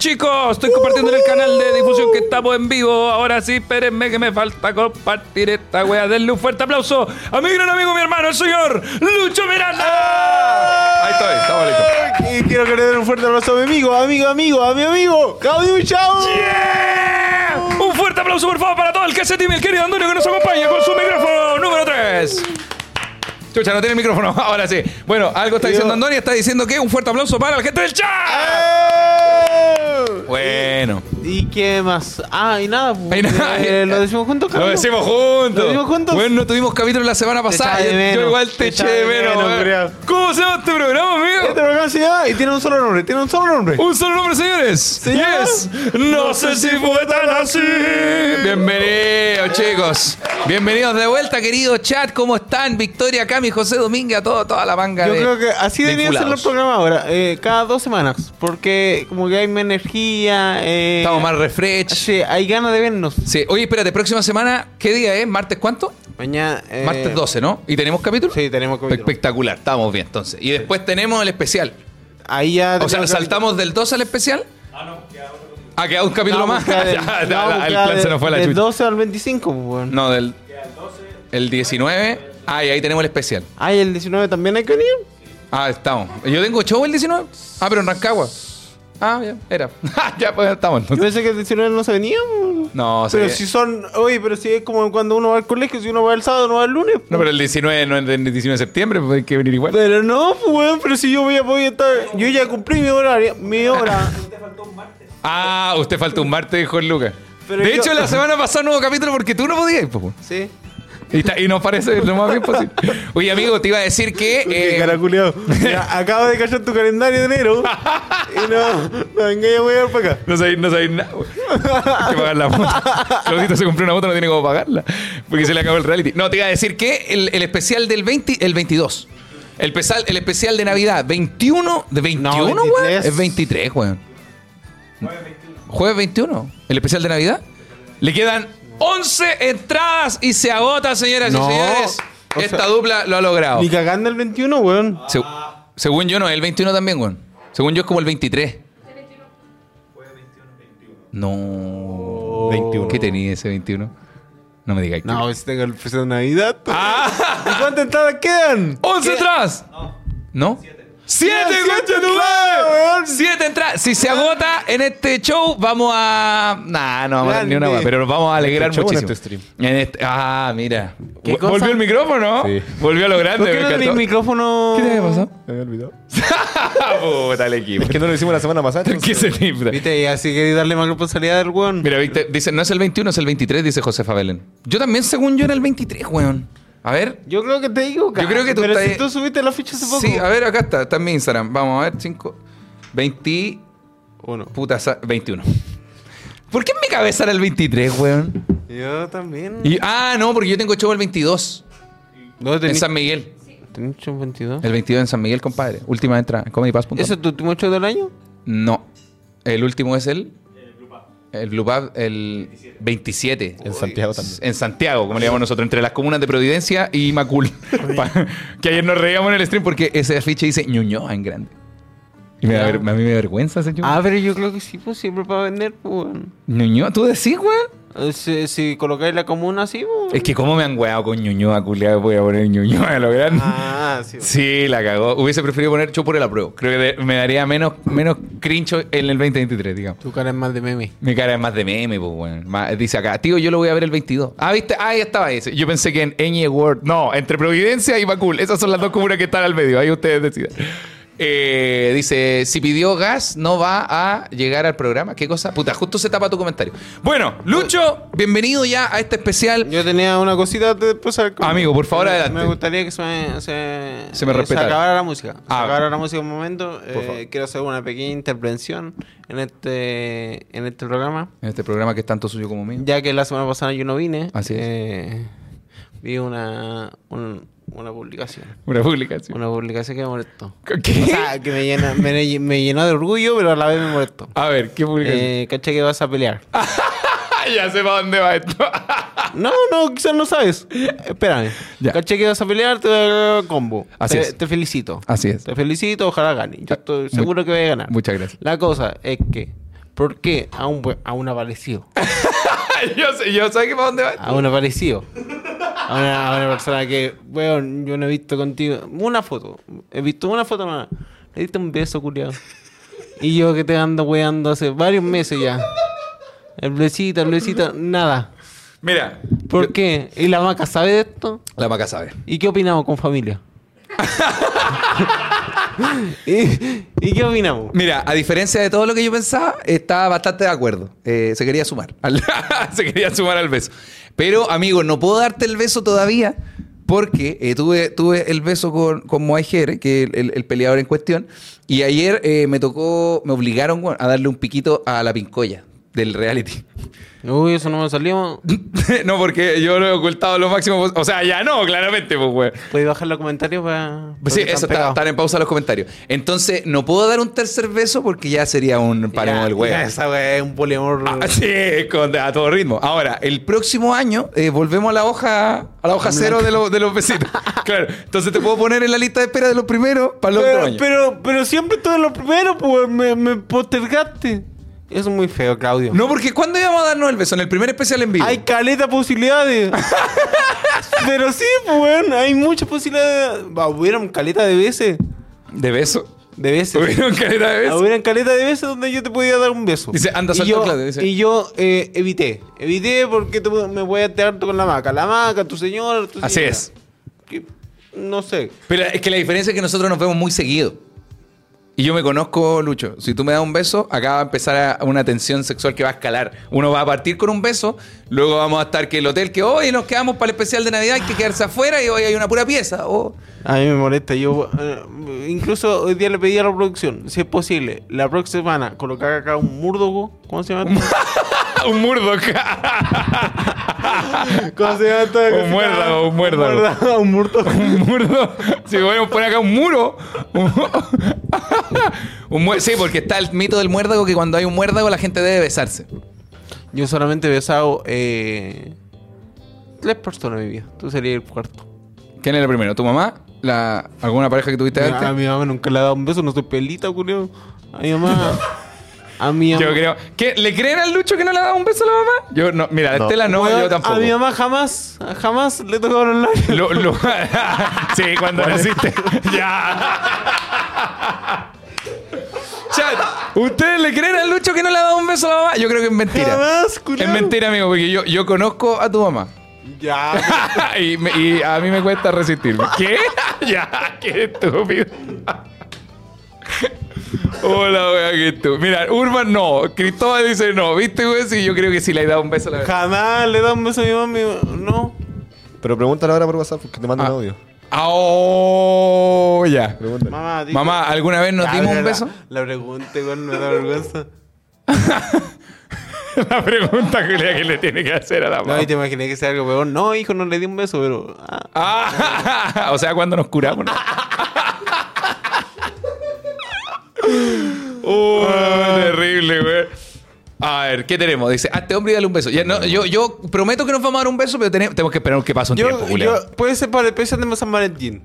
chicos. Estoy compartiendo en el canal de difusión que estamos en vivo. Ahora sí, espérenme que me falta compartir esta wea. Denle un fuerte aplauso a mi gran amigo, mi hermano, el señor Lucho Miranda. Ahí estoy, estamos listos. Y quiero que le den un fuerte abrazo a mi amigo, amigo, amigo, a mi amigo, Claudio Chao. Yeah. Un fuerte aplauso, por favor, para todo el que se time, el querido Antonio, que nos acompaña con su micrófono número 3. Chucha, no tiene micrófono. Ahora sí. Bueno, algo está diciendo Antonio. Está diciendo que un fuerte aplauso para la gente del chat. Bueno. ¿Y qué más? Ah, y nada, pues, Ahí nada. eh, lo decimos juntos, Lo decimos juntos. ¿Lo decimos juntos? Bueno, no tuvimos capítulo la semana pasada. Yo- igual te eché de menos. ¿Cómo se llama este programa, amigo? Este programa se llama y tiene un solo nombre, tiene un solo nombre. Un solo nombre, señores. llama? Yes. No sé si fue tan así. Bienvenidos, chicos. Bienvenidos de vuelta, querido chat. ¿Cómo están? Victoria, Cami, José Domínguez, a todo, toda la manga Yo de creo que así de debería ser el programa ahora, eh, cada dos semanas, porque como que hay más energía. Eh, Estamos más refresh. Sí, hay ganas de vernos. Sí. Oye, espérate, próxima semana, ¿qué día es? ¿Martes cuánto? Mañana. eh, Martes 12, ¿no? ¿Y tenemos capítulo? Sí, tenemos capítulo. Espectacular, estamos bien entonces. Y después tenemos el especial. Ahí ya. O sea, saltamos del 12 al especial. Ah, queda un capítulo No, más. queda del- Ya, no, la- el queda plan se de- nos fue a la Del chucha. 12 al 25, pues, bueno. No, del. El 19. Ah, y ahí tenemos el especial. Ah, ¿y el 19 también hay que venir? Ah, estamos. Yo tengo show el 19. Ah, pero en Rancagua. Ah, ya, era. ya, pues estamos Yo entonces. pensé que el 19 no se venía. pues. No, Pero sí. si son. Oye, pero si es como cuando uno va al colegio, si uno va el sábado, no va el lunes. No, pero el 19 no es el 19 de septiembre, pues hay que venir igual. Pero no, pues, weón, pero si yo voy a poder estar. Yo ya cumplí mi horario, mi hora. Ah, usted falta un martes, dijo el Lucas. Pero de yo- hecho, la semana pasada nuevo capítulo porque tú no podías, pues. sí. Y, está- y nos parece lo más bien posible. Oye, amigo, te iba a decir que. Qué eh, cara culiao. Mira, acabo de cachar tu calendario de enero. y no, no voy a ir para acá. No sabéis, no sabéis nada, güey. Hay que pagar la moto. Claudito se compró una moto, no tiene cómo pagarla. Porque se le acabó el reality. No, te iba a decir que el, el especial del 20, el 22. El, pesal- el especial de Navidad, 21. ¿De 21, güey? 23. Es 23, güey. Jueves 21. El especial de Navidad. Le quedan 11 entradas y se agota, señoras No, y señores. o Esta sea- dupla lo ha logrado. Ni cagando el 21, weón. Se- según yo, no, el 21 también, güey. Según yo, es como el 23. No. 21. ¿Qué tenía ese 21? No me digáis. No, si tengo el precio de Navidad. pues. ¡Ah! ¿Y cuántas entradas quedan? ¡11 entradas! ¿No? ¡Siete, Siete, weón. ¡Siete entradas! Si se agota en este show, vamos a. Nah, no vamos a dar ni una hueá, pero nos vamos a alegrar show o en muchísimo. este stream? En este- Ah, mira. ¿Qué Vol- cosa? ¿Volvió el micrófono? Sí. Volvió a lo grande. ¿Por qué no encantó. micrófono? ¿Qué te había pasado? Me había olvidado. Puta, el equipo. Es que no lo hicimos la semana pasada. ¿Qué entonces- se libra? Viste, y así queréis darle más responsabilidad al weón. Mira, Víctor, dice, no es el 21, es el 23, dice Josefa Belén. Yo también, según yo, era el 23, weón. A ver. Yo creo que te digo, Yo creo que tú Pero estás- si tú subiste la ficha hace poco. Sí, a ver, acá está, está en mi Instagram. Vamos a ver, 5, 20, Uno. puta, sa- 21. ¿Por qué en mi cabeza era el 23, weón? Yo también. Y, ah, no, porque yo tengo show el 22, ¿Dónde en tenés? San Miguel. ¿Tenés hecho un 22? El 22 en San Miguel, compadre. Última entrada, en comedypass.com. ¿Ese es tu último show del año? No, el último es el... El Blue Pub, el 27. En Santiago también. En Santiago, como le llamamos nosotros, entre las comunas de Providencia y Macul. Que ayer nos reíamos en el stream porque ese afiche dice Ñuñoa en grande. Y me da ver- a mí me da vergüenza ese Ñuñoa. Ah, pero yo creo que sí, pues siempre para vender, pues. Ñuñoa, ¿tú decís, weón? Si, si colocáis la comuna así. Es que cómo me han weado con Ñuñoa, culiado, voy a poner Ñuñoa a lo grande. Ah, sí. Sí, la cagó. Hubiese preferido poner yo por el apruebo. Creo que de- me daría menos, menos crincho en el 2023, digamos. Tu cara es más de meme. Mi cara es más de meme, pues. Más- Dice acá, tío, yo lo voy a ver el 22. Ah, ¿viste? Ah, ahí estaba ese. Yo pensé que en Eñe World. No, entre Providencia y Macul. Esas son las dos comunas que están al medio. Ahí ustedes deciden. Eh, dice, si pidió gas, no va a llegar al programa. ¿Qué cosa? Puta, justo se tapa tu comentario. Bueno, Lucho, bienvenido ya a este especial. Yo tenía una cosita de pasar. Amigo, por favor, Me- adelante. Me gustaría que se me, se, Se me eh, respetara. acabara la música. Se Ah. acabara la música un momento. Eh, quiero hacer una pequeña intervención en este, en este programa. En este programa que es tanto suyo como mío. Ya que la semana pasada yo no vine. Así es. eh, vi una, un- una publicación. Una publicación. Una publicación que me molestó. ¿Qué? O sea, que me, llena, me, me llenó de orgullo, pero a la vez me molestó. a ver, ¿qué publicación? Eh, caché que vas a pelear. ya sé para dónde va esto. No, no, quizás no sabes. Espérame. Ya. Caché que vas a pelear, te voy a dar combo. Así te, es. te felicito. Así es. Te felicito, ojalá gane. Yo estoy Mu- seguro que voy a ganar. Muchas gracias. La cosa es que ¿Por qué? A un, a un aparecido. yo sé, yo sé que para dónde va. A un aparecido. A una, a una persona que, weón, yo no he visto contigo. Una foto. He visto una foto más. Le diste un beso, culiado. Y yo que te ando weando hace varios meses ya. El besito, el besito, nada. Mira, ¿Por qué? ¿Y la vaca sabe de esto? la maca sabe. ¿Y qué opinamos con familia? ¿Y, y qué opinamos? Mira, a diferencia de todo lo que yo pensaba, estaba bastante de acuerdo. Eh, se quería sumar. al- se quería sumar al beso. Pero, amigo, no puedo darte el beso todavía porque eh, tuve, tuve el beso con, con Moai que es el, el peleador en cuestión. Y ayer eh, me tocó, me obligaron a darle un piquito a la pincoya del reality. Uy, eso no me salió. no, porque yo lo he ocultado lo máximo. O sea, ya no, claramente, pues, güey. ¿Puedes bajar los comentarios para.? Pues sí, eso está, están en pausa los comentarios. Entonces, no puedo dar un tercer beso porque ya sería un paremo del güey. Esa weá es un poliamor. Ah, sí, con, a todo ritmo. Ahora, el próximo año eh, volvemos a la hoja a la hoja cero de, los- de los besitos. claro. Entonces te puedo poner en la lista de espera de los primeros para otro pero, año. pero, pero siempre todo lo primero, pues me, me postergaste. Es muy feo, Claudio. no, porque ¿cuándo íbamos a darnos el beso? En el primer especial en vivo. Hay caleta posibilidades. pero sí, pues hay muchas posibilidades. Va, hubieron caleta de veces. ¿De beso? De veces. ¿Tuvieron calidad de beso? Hubieran caleta de veces donde yo te podía dar un beso. Dice, anda, y salta, yo, Claudio, dice. y yo eh, evité. Evité porque me voy a enterar con la maca. La maca, tu señora, tu Así señora. es. Que- no sé. Pero es que la diferencia es que nosotros nos vemos muy seguido. Y yo me conozco, Lucho. Si tú me das un beso, acá va a empezar a- una tensión sexual que va a escalar. Uno va a partir con un beso, luego vamos a estar que el hotel que hoy nos quedamos para el especial de Navidad, hay que quedarse afuera y hoy hay una pura pieza. O A mí me molesta. Yo eh, incluso hoy día le pedí a la producción, si es posible, la próxima semana colocar acá un murdogo. ¿Cómo se llama? esto? un murdo. ¿Cómo se llama esta Un muérdago, un muérdago. Un muérdago, un murdogo. un murdo. Si podemos poner acá un muro. un sí, porque está el mito del muérdago que cuando hay un muérdago la gente debe besarse. Yo solamente he besado eh, tres personas en mi vida. Tú serías el cuarto. ¿Quién era el primero? ¿Tu mamá? La, ¿Alguna pareja que tuviste antes? A mi mamá nunca le ha dado un beso, no soy pelita, culio. A mi mamá. A mi mamá. Yo creo. ¿Qué? ¿Le creen al Lucho que no le ha dado un beso a la mamá? Yo no. Mira, No. Estela no, Weón, yo tampoco. A mi mamá jamás, jamás le tocaron los labios. Lo- lo- sí, cuando naciste. ya. Chat, ¿ustedes le creen al Lucho que no le ha dado un beso a la mamá? Yo creo que es mentira. Jamás. Es mentira, amigo, porque yo, yo conozco a tu mamá. Ya. y, me- y a mí me cuesta resistirme. ¿Qué? ya, qué estúpido. Hola, wea, qué estúpido. Mira, Urban no. Cristóbal dice no. ¿Viste, güey? Sí, yo creo que sí le he dado un beso a la Jamás le da un beso a mi mamá. mamá- No. Pero pregúntale ahora por WhatsApp porque te mando Ah. un audio. Oh, ya. Pregúntale. Mamá, dime- Mamá, ¿alguna vez nos Ya, dimos un la- beso? La pregunta, igual me da vergüenza. La pregunta que le tiene que hacer a la No, mamá. y te imaginé que sea algo peor. No, hijo, no le di un beso, pero. ah. Ah, o sea, cuando nos curamos. ¿no? Oh, terrible, güey. A ver, ¿qué tenemos? Dice, a este hombre y dale un beso. Ya, no, yo, yo prometo que nos vamos a dar un beso, pero tenemos, tenemos que esperar que pase un tiempo, Julián. yo, puede ser para el especial de San Valentín.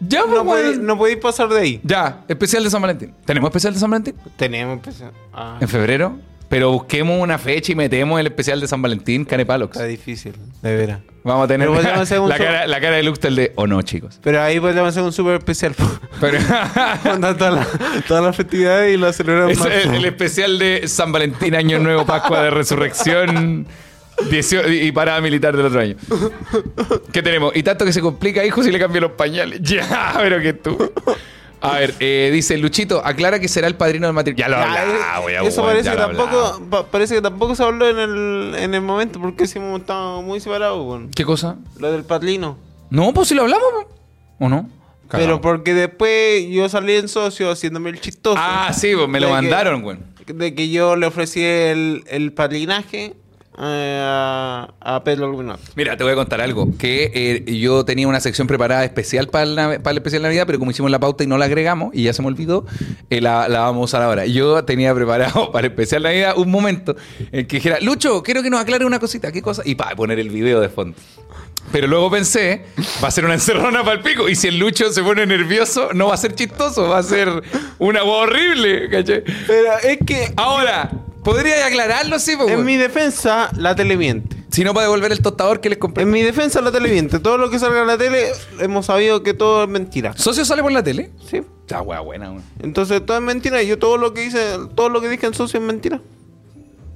Ya, pues, No güey. podéis, no podéis pasar de ahí. Ya, especial de San Valentín. ¿Tenemos especial de San Valentín? Tenemos especial. Ah, En febrero. Pero busquemos una fecha y metemos el especial de San Valentín, Canepalox. está difícil, de veras. Vamos a tener hacer un la, cara, la cara de Luxtel de, o no, chicos. Pero ahí podemos hacer un súper especial. Pero Mandar todas las todas las festividades y lo celebramos es el, el especial de San Valentín, Año Nuevo, Pascua de Resurrección 18 y parada militar del otro año. ¿Qué tenemos? Y tanto que se complica, hijo, si le cambio los pañales. Ya, pero que tú. A ver, eh, dice Luchito, aclara que será el padrino del matrimonio. Ya lo Ya, hablaba, eh, weón, eso ya parece que, lo hablaba. tampoco, pa- parece que tampoco se habló en el, en el momento porque sí hemos estado muy separados con ¿Qué cosa? lo del patlino. No, pues si lo hablamos. ¿o no? Pero porque después yo salí en socio haciéndome el chistoso. Ah, sí, pues me lo De que- mandaron, güey. De que yo le ofrecí el, el padrinaje a, a Pedro Luminot. Mira, te voy a contar algo. Que eh, yo tenía una sección preparada especial para el, para el especial de Navidad, pero como hicimos la pauta y no la agregamos, y ya se me olvidó, eh, la, la vamos a usar ahora. Yo tenía preparado para el especial de Navidad un momento en que dijera, Lucho, quiero que nos aclare una cosita. ¿Qué cosa? Y para poner el video de fondo. Pero luego pensé, va a ser una encerrona para el pico. Y si el Lucho se pone nervioso, no va a ser chistoso, va a ser una voz horrible, ¿cachai? Pero es que Ahora, ¿podría aclararlo, sí? po, en mi defensa la tele miente. Si no, para devolver el tostador que les compré. En mi defensa la tele miente. Todo lo que salga en la tele hemos sabido que todo es mentira. ¿Socio sale por la tele? Sí. Está hueá buena, weón. Entonces todo es mentira. y Yo todo lo que hice, todo lo que dije en socio es mentira.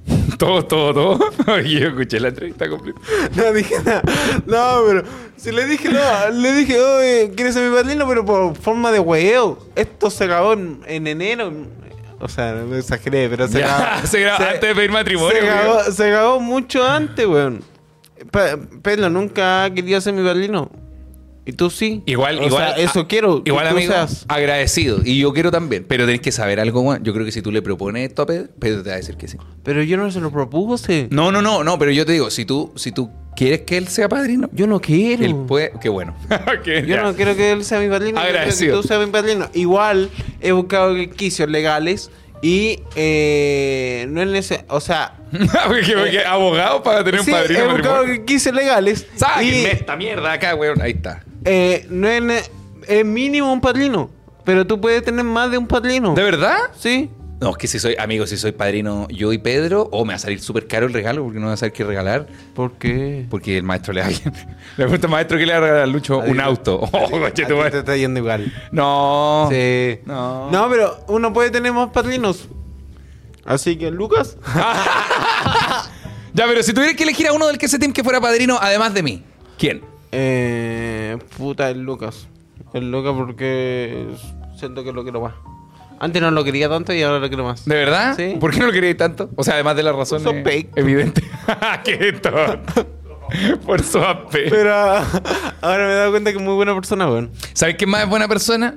Todo, todo, todo. Yo escuché la entrevista completa. No dije nada. No, pero si le dije, no, le dije, oye, ¿quieres ser mi padrino? Pero por forma de huevo. Esto se acabó en, en enero. O sea, no exageré, pero se acabó. se grabó antes de pedir matrimonio, Se acabó, se mucho antes, weón. Pe- Pedro nunca ha querido ser mi padrino. Y tú sí. Igual, O igual. sea, eso a- quiero. que Igual, tú amigo, seas. agradecido. Y yo quiero también. Pero tenés que saber algo, weón. Yo creo que si tú le propones esto a Pedro, Pedro te va a decir que sí. Pero yo no se lo propuse. No, no, no, no. Pero yo te digo, si tú, si tú quieres que él sea padrino, Yo no quiero. él puede. Qué bueno. Yo ya. no quiero que él sea mi padrino. yo quiero Agradecido. que tú seas mi padrino. Igual he buscado quisios legales y eh, no es necesario. O sea, porque, porque abogado para tener sí, un padrino. he buscado quisios legales. Sáquenme y esta mierda acá, weón. Ahí está. Eh, no es, mínimo un padrino. Pero tú puedes tener más de un padrino. ¿De verdad? Sí. No, es que si soy, amigo, si soy padrino yo y Pedro, o me va a salir súper caro el regalo porque no voy a saber qué regalar. ¿Por qué? Porque el maestro le da bien. Le pregunta al maestro que le va a regalar a Lucho un auto. Oh, te está yendo igual. No. Sí. No. No, pero uno puede tener más padrinos. Así que, Lucas. Ya, pero si tuvieras que elegir a uno del que ese team que fuera padrino, además de mí, ¿quién? Eh, puta, el Lucas. El Lucas porque siento que lo quiero más. Antes no lo quería tanto y ahora lo quiero más. ¿De verdad? Sí. ¿Por qué no lo queréis tanto? O sea, además de las razones Son fake. evidentes. ¡Qué tonto! Por su. Pero ahora me he dado cuenta que es muy buena persona, weón. ¿Sabes quién más es buena persona?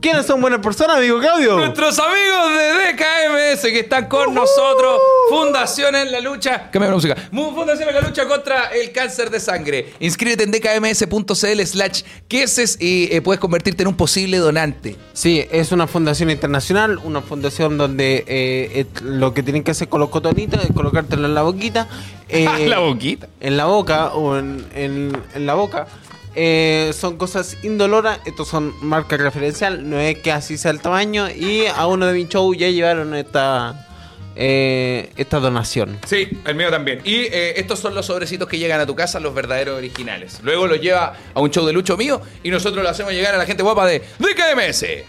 ¿Quiénes son buenas personas, amigo Claudio? Nuestros amigos de DKMS que están con nosotros. Fundación en la lucha. Cámbiame la música. Fundación en la lucha contra el cáncer de sangre. Inscríbete en dkms.cl slash queses y eh, puedes convertirte en un posible donante. Sí, es una fundación internacional, una fundación donde eh, lo que tienen que hacer con los cotonitos es colocártelo en la boquita. eh, la boquita. en la boca o en, en- en la boca. Eh, son cosas indoloras, estos son marcas referencial, no es que así sea el tamaño. Y a uno de mi show ya llevaron esta, eh, esta donación. Sí, el mío también. Y eh, estos son los sobrecitos que llegan a tu casa, los verdaderos originales. Luego los lleva a un show de lucho mío y nosotros lo hacemos llegar a la gente guapa de DKMS. ¿Qué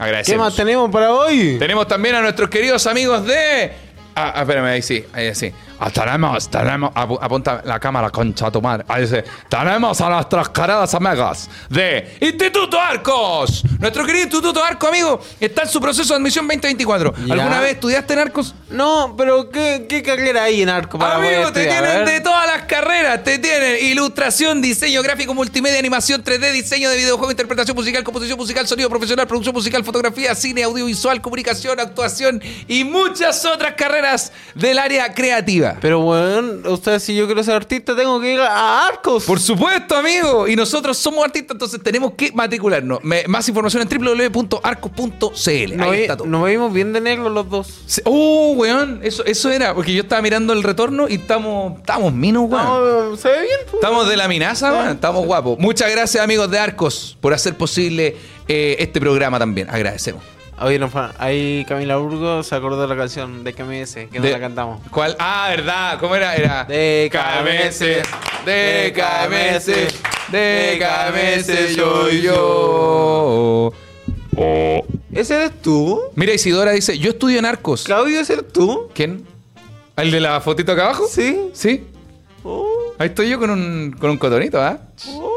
Agradecemos. más tenemos para hoy? Tenemos también a nuestros queridos amigos de. Ah, ah, espérame, ahí sí, ahí sí. Tenemos, tenemos. apu- apunta la cámara, concha de tu madre. Ahí sí. Tenemos a nuestras queridas amigas de Instituto Arcos. Nuestro querido Instituto Arcos, amigo, está en su proceso de admisión 2024. Ya. ¿Alguna vez estudiaste en Arcos? No, pero ¿qué, qué carrera hay en arco para poder Amigo, te estudiar? A tienen de todas las carreras. Te tienen ilustración, diseño gráfico, multimedia, animación 3D, diseño de videojuego, interpretación musical, composición musical, sonido profesional, producción musical, fotografía, cine, audiovisual, comunicación, actuación y muchas otras carreras del área creativa. Pero bueno, o sea, si yo quiero ser artista, tengo que ir a Arcos. Por supuesto, amigo. Y nosotros somos artistas, entonces tenemos que matricularnos. Me- más información en www.arcos.cl. Nos Ahí está todo. nos vimos bien de negro los dos. Se- Uh, weón. Eso, eso era. Porque yo estaba mirando el retorno y estamos, estamos minos, weón. No, se ve bien. pues. Estamos de la minaza, weón. Estamos guapos. Muchas gracias, amigos de Arcos, por hacer posible eh, este programa también. Agradecemos. Oye, no, ahí Camila Burgo se acordó de la canción de KMS, que no De- la cantamos. ¿Cuál? Ah, ¿verdad? ¿Cómo era? Era. De KMS, de KMS, de KMS, yo yo. Oh. ¿Ese eres tú? Mira, Isidora dice: Yo estudio en Arcos. ¿Claudio, ese eres tú? ¿Quién? ¿El de la fotito acá abajo? Sí. Sí. Oh, Ahí estoy yo con un, con un cotonito, ¿ah? oh.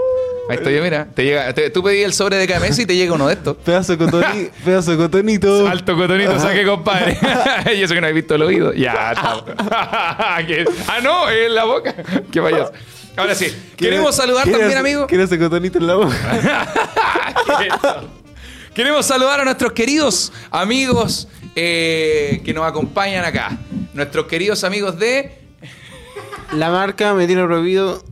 Ahí estoy yo, mira. Te llega, te- tú pedí el sobre de KMS y te llega uno de estos. Pedazo de cotoni- pedazo de cotonito. Alto cotonito, saque, compadre. y eso que no he visto el oído. Ya, está. Ah, no, en la boca. Qué vayas. Ahora sí, queremos saludar ¿Quieres- también, amigo. ¿Quieres ese cotonito en la boca? Queremos saludar a nuestros queridos amigos eh, que nos acompañan acá. Nuestros queridos amigos de. La marca me tiene prohibido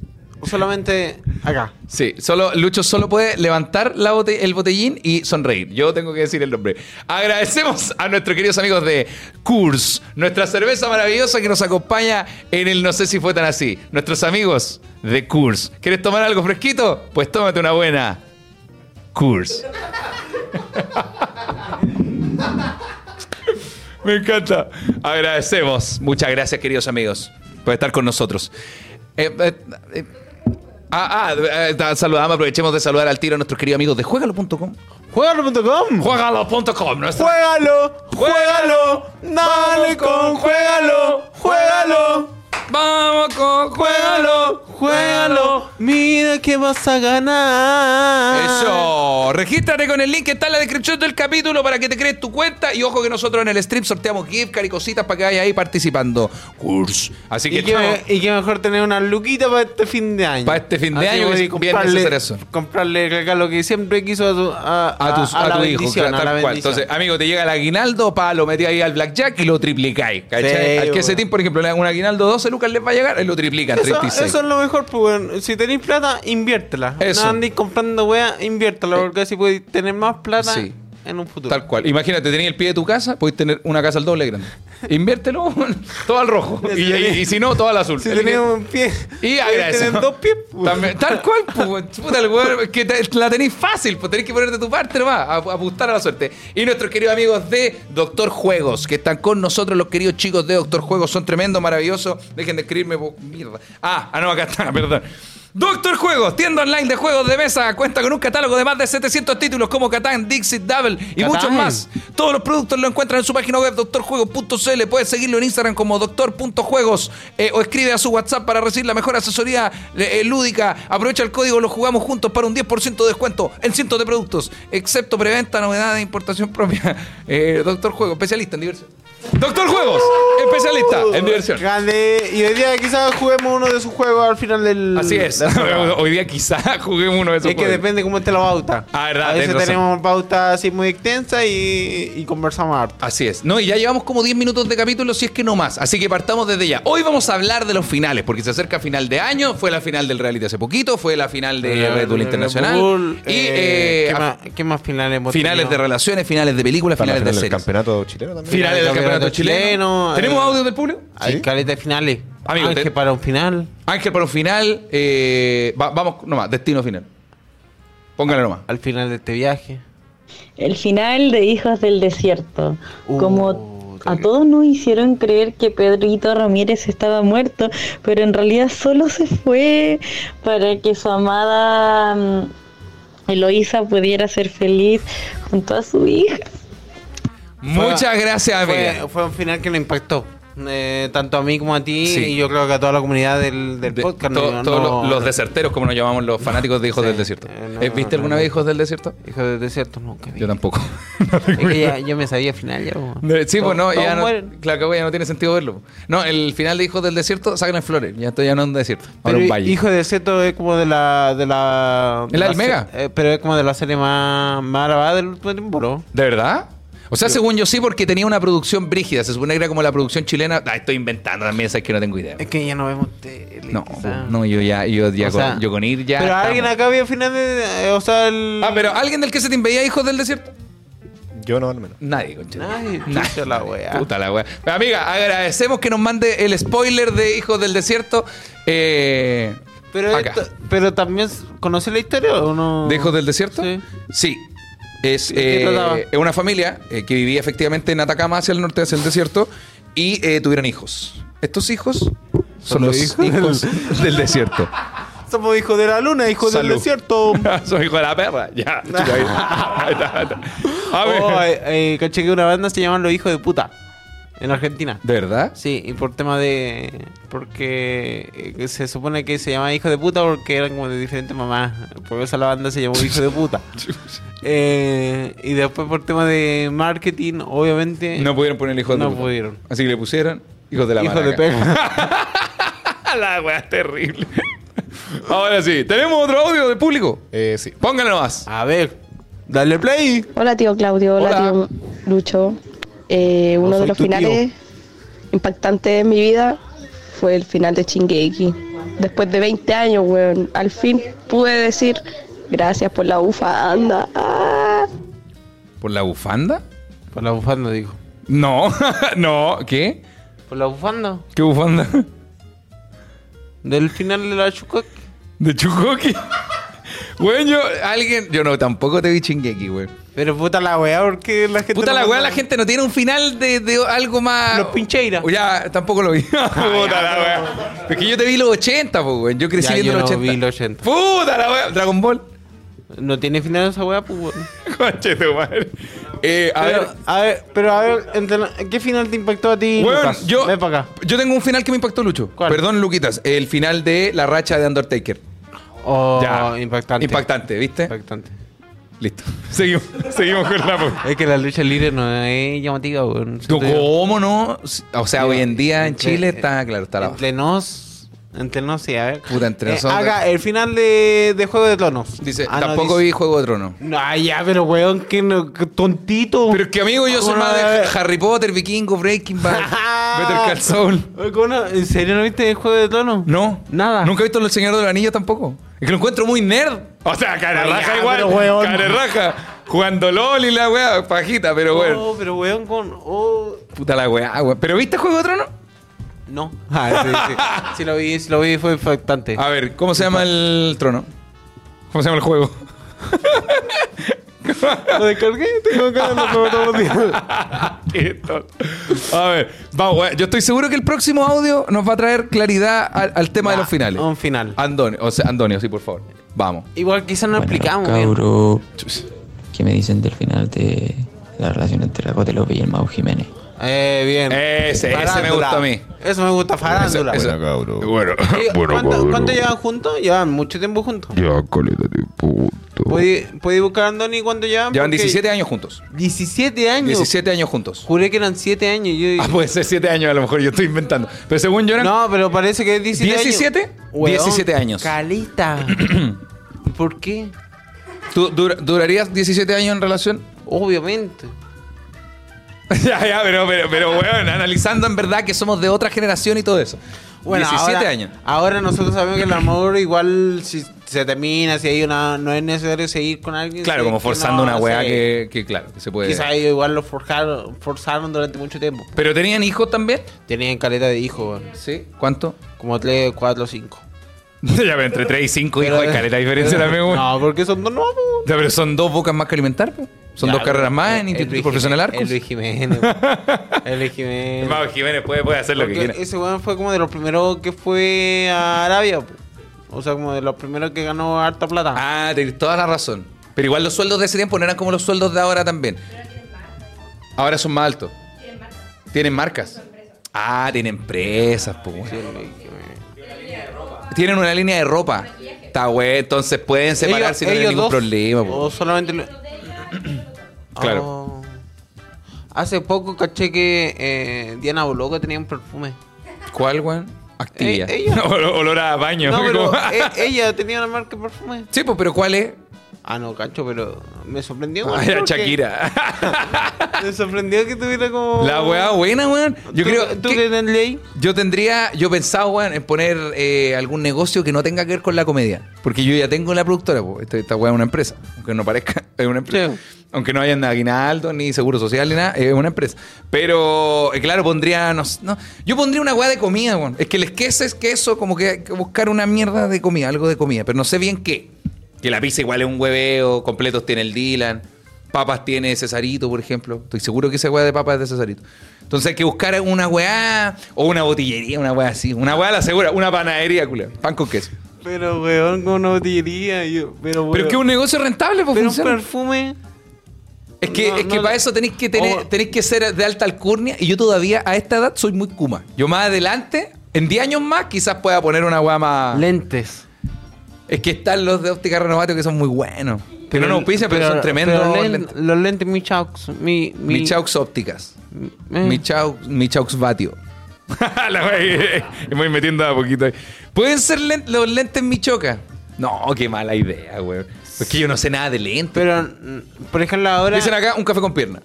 solamente Acá. Sí, solo, Lucho solo puede levantar la bote- el botellín y sonreír. Yo tengo que decir el nombre. Agradecemos a nuestros queridos amigos de Kurs, nuestra cerveza maravillosa que nos acompaña en el No sé si fue tan así. Nuestros amigos de Kurs. ¿Quieres tomar algo fresquito? Pues tómate una buena Kurs. Me encanta. Agradecemos. Muchas gracias, queridos amigos, por estar con nosotros. Eh, eh, eh, ah, ah, eh, saludamos, aprovechemos de saludar al tiro a nuestros queridos amigos de juegalo.com. Juegalo.com. Juegalo.com, nuestra- Juégalo, juégalo, dale con juégalo, juégalo, Vamos con juégalo, juégalo, mira que vas a ganar. Eso. Regístrate con el link que está en la descripción del capítulo para que te crees tu cuenta. Y ojo que nosotros en el stream sorteamos gift card y cositas para que vayas ahí participando. Kurs. Así que Y que, chao. y que mejor tener una luquita para este fin de año. Para este fin de Así año, que bien necesario eso. Comprarle el regalo que siempre quiso a tu, a, a, tus- a la tu hijo, claro, tal cual. Entonces, amigo, te llega el aguinaldo, pa, lo metí ahí al blackjack y lo triplicáis. ¿cachai? Sí, al que ese team, por ejemplo, le dan un aguinaldo 12 lucas les va a llegar, él lo triplican, Eso, 36. eso es lo mejor, pues, si tenéis plata, inviértela. Eso. No andéis comprando weá, inviértela, porque así podéis tener más plata Sí. En un futuro. Tal cual. Imagínate, tenías el pie de tu casa, podéis tener una casa al doble grande. Inviértelo, todo al rojo. Y, y- y si no, todo al azul. Si tenemos un pie, Y tener dos pies. También- tal cual, pues, puta, el weón, que te- la tenéis fácil, pues tenéis que poner de tu parte nomás, a, a apostar a la suerte. Y nuestros queridos amigos de Doctor Juegos, que están con nosotros, los queridos chicos de Doctor Juegos, son tremendos, maravillosos. Dejen de escribirme, mierda. Ah, ah, no, acá está, perdón. Doctor Juegos, tienda online de juegos de mesa, cuenta con un catálogo de más de 700 títulos como Catán, Dixit, Double y Catán. muchos más. Todos los productos lo encuentran en su página web doctorjuegos.cl. Puedes seguirlo en Instagram como doctor.juegos eh, o escribe a su WhatsApp para recibir la mejor asesoría eh, lúdica. Aprovecha el código Lo Jugamos Juntos para un 10% de descuento en cientos de productos, excepto preventa, novedad de importación propia. Eh, Doctor Juegos, especialista en diversión. Doctor Juegos, especialista en diversión. Grande. Y hoy día quizás juguemos uno de sus juegos al final del. Así es. Hoy día quizá juguemos uno de esos Es que juegos. depende cómo esté la pauta. Ah, verdad, a veces tenemos pauta así muy extensa y, y conversamos harto. Así es. No, y ya llevamos como 10 minutos de capítulo, si es que no más. Así que partamos desde ya. Hoy vamos a hablar de los finales, porque se acerca final de año. Fue la final del reality hace poquito, fue la final de Red Bull Internacional. Bull, y eh, eh, ¿qué, más, qué más finales hemos finales de relaciones, finales de películas, la finales de final del series. campeonato chileno también. Finales del Campeonato campeonato chileno. chileno, ¿Tenemos eh, audio del público? Hay ¿Sí? caleta de finales. Amigo, Ángel te- para un final. Ángel para un final. eh, va- vamos nomás, destino final. Póngale nomás. Al final de este viaje. El final de Hijos del Desierto. Uh, Como a todos nos hicieron creer que Pedrito Ramírez estaba muerto, pero en realidad solo se fue para que su amada mm, Eloísa pudiera ser feliz junto a su hija. Muchas gracias, amiga. Fue, fue un final que nos impactó. eh, tanto a mí como a ti Sí. y yo creo que a toda la comunidad del, del De- podcast. to- no- todos no- los, los deserteros, como nos llamamos los fanáticos de Hijos Sí, del Desierto. eh, no, Eh, ¿Viste no, alguna no. vez Hijos del Desierto? Hijo del desierto, nunca vi. Yo tampoco. Es que ya, yo me sabía el final ya. po. Sí, pues no, Todos ya no, mueren. claro que ya no tiene sentido verlo. No, el final de Hijos del Desierto sacan en flores. Ya estoy ya no en un desierto. Ahora Pero un valle. Hijo del desierto es como de la. De la ¿Es la del se- Mega? eh, pero es como de la serie más, más grabada del último tiempo, ¿no? ¿De verdad? O sea, según yo sí, porque tenía una producción brígida. Se supone que era como la producción chilena. Ah, estoy inventando también, sabes que no tengo idea. Es que ya no vemos tele. No, quizá. no, yo ya, yo ya O con, sea, yo con ir ya. Pero estamos. alguien acá vio final de. eh, o sea, el. Ah, pero alguien del que se te veía Hijos del Desierto. Yo no, al menos. Nadie, concha. Nadie, Nadie. la weá. Puta la wea. Pero, amiga, agradecemos que nos mande el spoiler de Hijos del Desierto. Eh, Pero, esto- pero también. ¿Conoce la historia o no? ¿De Hijos del Desierto? Sí. Sí. Es, ¿De qué eh, una familia eh, que vivía efectivamente en Atacama, hacia el norte, hacia el desierto, y eh, tuvieron hijos. Estos hijos son Son los hijos del desierto. Somos hijos de la luna, hijos del desierto. Son hijos de la perra. Ya. chica, ahí. Ahí está, ahí está. A ver. Oh, eh, eh, caché que una banda se llaman Los Hijos de Puta. En Argentina. ¿De verdad? Sí, y por tema de. Porque eh, se supone que se llama Hijo de Puta porque eran como de diferentes mamás. Por eso la banda se llamó Hijo de Puta. Eh, y después por tema de marketing, obviamente. No pudieron poner hijos de No puta. pudieron. Así que le pusieron hijos de la Hijo de maraca. pega. la wea es terrible. Ahora sí, tenemos otro audio de público. Eh, sí. Pónganlo más. A ver, dale play. Hola tío Claudio, hola, Hola. tío Lucho. Eh, No uno de los tío. finales impactantes de mi vida fue el final de Chingeki. después de 20 años, weón, al fin pude decir gracias por la bufanda. Ah. ¿Por la bufanda? Por la bufanda, digo. No, no, ¿qué? Por la bufanda. ¿Qué bufanda? Del final de la Chucoc. ¿De Chukoki? Weón, yo, alguien, yo no, tampoco te vi Chingeki, weón. Pero puta la weá, porque la gente. Puta no la weá, la gente no tiene un final de, de algo más. Los Pincheiras. Ya, tampoco lo vi. Puta la weá. Es que yo te vi los 80, pues, weón. Yo crecí Ya, viendo yo los no 80. vi los 80. Puta la weá. Dragon Ball. No tiene final esa weá, pues weón. Conche tu madre. Eh, a Pero, ver. a ver, pero a ver, entre ¿qué final te impactó a ti? Weón, Lucas? yo, Ven para acá. yo tengo un final que me impactó, Lucho. ¿Cuál? Perdón, Luquitas. El final de la racha de Undertaker. Oh, Ya. impactante. Impactante, ¿viste? Impactante. Listo. Seguimos. Seguimos con la po- Es que la lucha libre no es llamativa, weón. ¿Tú ¿Cómo no? O sea, hoy en día en Chile está, claro, está la Entre nos. Entre nos, sí, a ver. Puta, entre Eh, nosotros. Haga el final de, de Juego de Tronos. Dice, Ah, no, tampoco dice- vi Juego de Tronos. No, ya, pero weón, que, no, que tontito. Pero es que amigo, yo soy ¿Cómo más de Harry Potter, Vikingo, Breaking Bad, Better Call Saul. ¿Cómo no? ¿En serio no viste el Juego de Tronos? No. Nada. Nunca he visto El Señor de los Anillos tampoco. Es que lo encuentro muy nerd. O sea, cara Ay, raja ya, igual. pero weón. Cara raja. Jugando LOL y la weá, pajita, pero bueno. Oh, pero weón, con. Oh. Puta la weá, weón. ¿Pero viste Juego de Tronos? No. Ah, sí, sí. sí lo vi, sí lo vi, fue impactante. A ver, ¿cómo se llama el trono? ¿Cómo se llama el juego? Lo descargué, tengo ganas de todos los días. A ver, vamos, weón. yo estoy seguro que el próximo audio nos va a traer claridad al, al tema de los finales. Un final. Antonio, o sea, Antonio, sí, por favor. Vamos. Igual quizás no Bueno, explicamos. bien. cabro, ¿qué me dicen del final de la relación entre la Cote López y el Mau Jiménez? Eh, bien. Ese, ese me gustó a mí. Eso me gusta, farándula. Ese- cabro. Bueno, Oye, ¿cuánto, ¿Cuánto llevan juntos? Llevan mucho tiempo juntos. Ya, caleta de puto. ¿Puedes puede buscar a Andoni cuánto llevan? Llevan Porque- 17 años juntos. 17 años. 17 años juntos. Juré que eran 7 años. Yo... Ah, puede ser 7 años, a lo mejor yo estoy inventando. Pero según yo eran No, pero parece que es 17 años. 17? Weón, 17 años. Calita. ¿Y por qué? ¿Tú dura- durarías 17 años en relación? Obviamente. ya, ya, pero, pero, pero, weón, analizando en verdad que somos de otra generación y todo eso. Bueno, 17 ahora, años. Ahora nosotros sabemos que el amor igual si se termina, si hay una no es necesario seguir con alguien. Claro, como forzando no, una weá que, que, claro, que se puede. Quizás ellos igual lo forjaron, forzaron durante mucho tiempo. ¿Pero tenían hijos también? Tenían caleta de hijos. Sí. ¿Cuánto? como 3, 4, 5. ya, pero entre 3 y 5 hijos hay caleta de diferencia también, weón. No, porque son dos nuevos. Ya, pero son dos bocas más que alimentar, po. Son dos carreras más en Instituto Profesional Arcos. El Luis Jiménez. el Luis Jiménez. Mau Jiménez puede, puede hacer lo que quiera. ese weón fue como de los primeros que fue a Arabia. po. O sea, como de los primeros que ganó harta plata. Ah, tienes toda la razón. Pero igual los sueldos de ese tiempo no eran como los sueldos de ahora también. Ahora son más altos. Tienen marcas. Ah, tienen empresas, pues. Sí, el Luis. Tienen una línea de ropa. Está bueno, entonces pueden separarse y no Ellos- tienen ningún ellos dos, problema. po. O solamente. lo- Claro. Oh. Hace poco caché que eh, Diana Boloco tenía un perfume. ¿Cuál, weón? Activia. Eh, ella. Ol- Olor a baño. No, pero Como- eh, ella tenía una marca de perfume. sí, pues, pero ¿cuál es? Ah, no, cacho, pero me sorprendió. Ah, era Shakira. Me sorprendió que tuviera como. La weá buena, weón. Yo ¿Tú- creo ¿Tú qué ley? yo tendría, yo pensaba, weón, en poner eh, algún negocio que no tenga que ver con la comedia. Porque yo ya tengo la productora, po. Esta, esta weá es una empresa. Aunque no parezca, es una empresa. Sí. Aunque no hayan aguinaldo, ni seguro social, ni nada, es una empresa. Pero, eh, claro, pondría, no, yo pondría una weá de comida, weón. Es que el queso es queso, como que que buscar una mierda de comida, algo de comida, pero no sé bien qué. Que la pizza igual es un hueveo, completos tiene el Dylan, papas tiene Cesarito, por ejemplo. Estoy seguro que esa weá de papas es de Cesarito. Entonces hay que buscar una weá o una botillería, una weá así. Una weá la segura, una panadería, culia. Pan con queso. Pero, weón, con una botillería. Yo, pero, Pero es que es un negocio rentable, pues Pero un funciona. perfume. Es que, No, es que no para eso tenéis que tener, Oh. tenéis que ser de alta alcurnia y yo todavía a esta edad soy muy kuma. Yo más adelante, en 10 años más, quizás pueda poner una weá más. Lentes. Es que están los de óptica renovatio que son muy buenos. Que no nos auspician, pero, son tremendos. pero len- lentes. los lentes Michaux. Mi, mi, Michaux ópticas. eh, Michaux, Michaux vatio. La wea, me voy metiendo a poquito ahí. ¿Pueden ser los lentes Michoca? No, qué mala idea, güey. Es que yo no sé nada de lentes. Pero, por ejemplo, ahora. Dicen acá un café con pierna.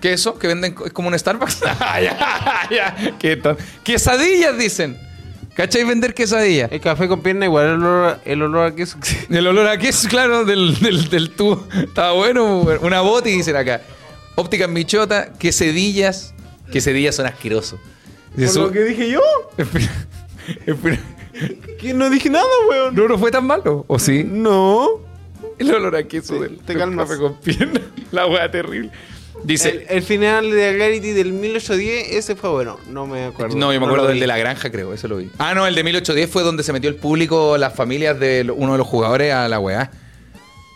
¿Qué es eso? ¿Que venden? ¿Es como un Starbucks? Ah, ya, ya. Ton- Quesadillas, dicen. ¿Cachai vender quesadilla? El café con pierna igual el olor, el olor a queso. El olor a queso, claro, del, del, del tubo. Estaba bueno. weón. Una boti, dicen acá. Óptica en Michota, quesadillas. Quesadillas son asquerosos. ¿Por lo que dije yo? Espera, espera. Que no dije nada, weón. No, no fue tan malo. ¿O sí? No. El olor a queso Sí, del, te del calmas. café con pierna. La wea terrible. Dice. El, el final de Garrity del 1810, ese fue bueno. No me acuerdo. No, yo me acuerdo del de la granja, creo, eso lo vi. Ah, no, el de 1810 fue donde se metió el público, las familias de uno de los jugadores a la weá.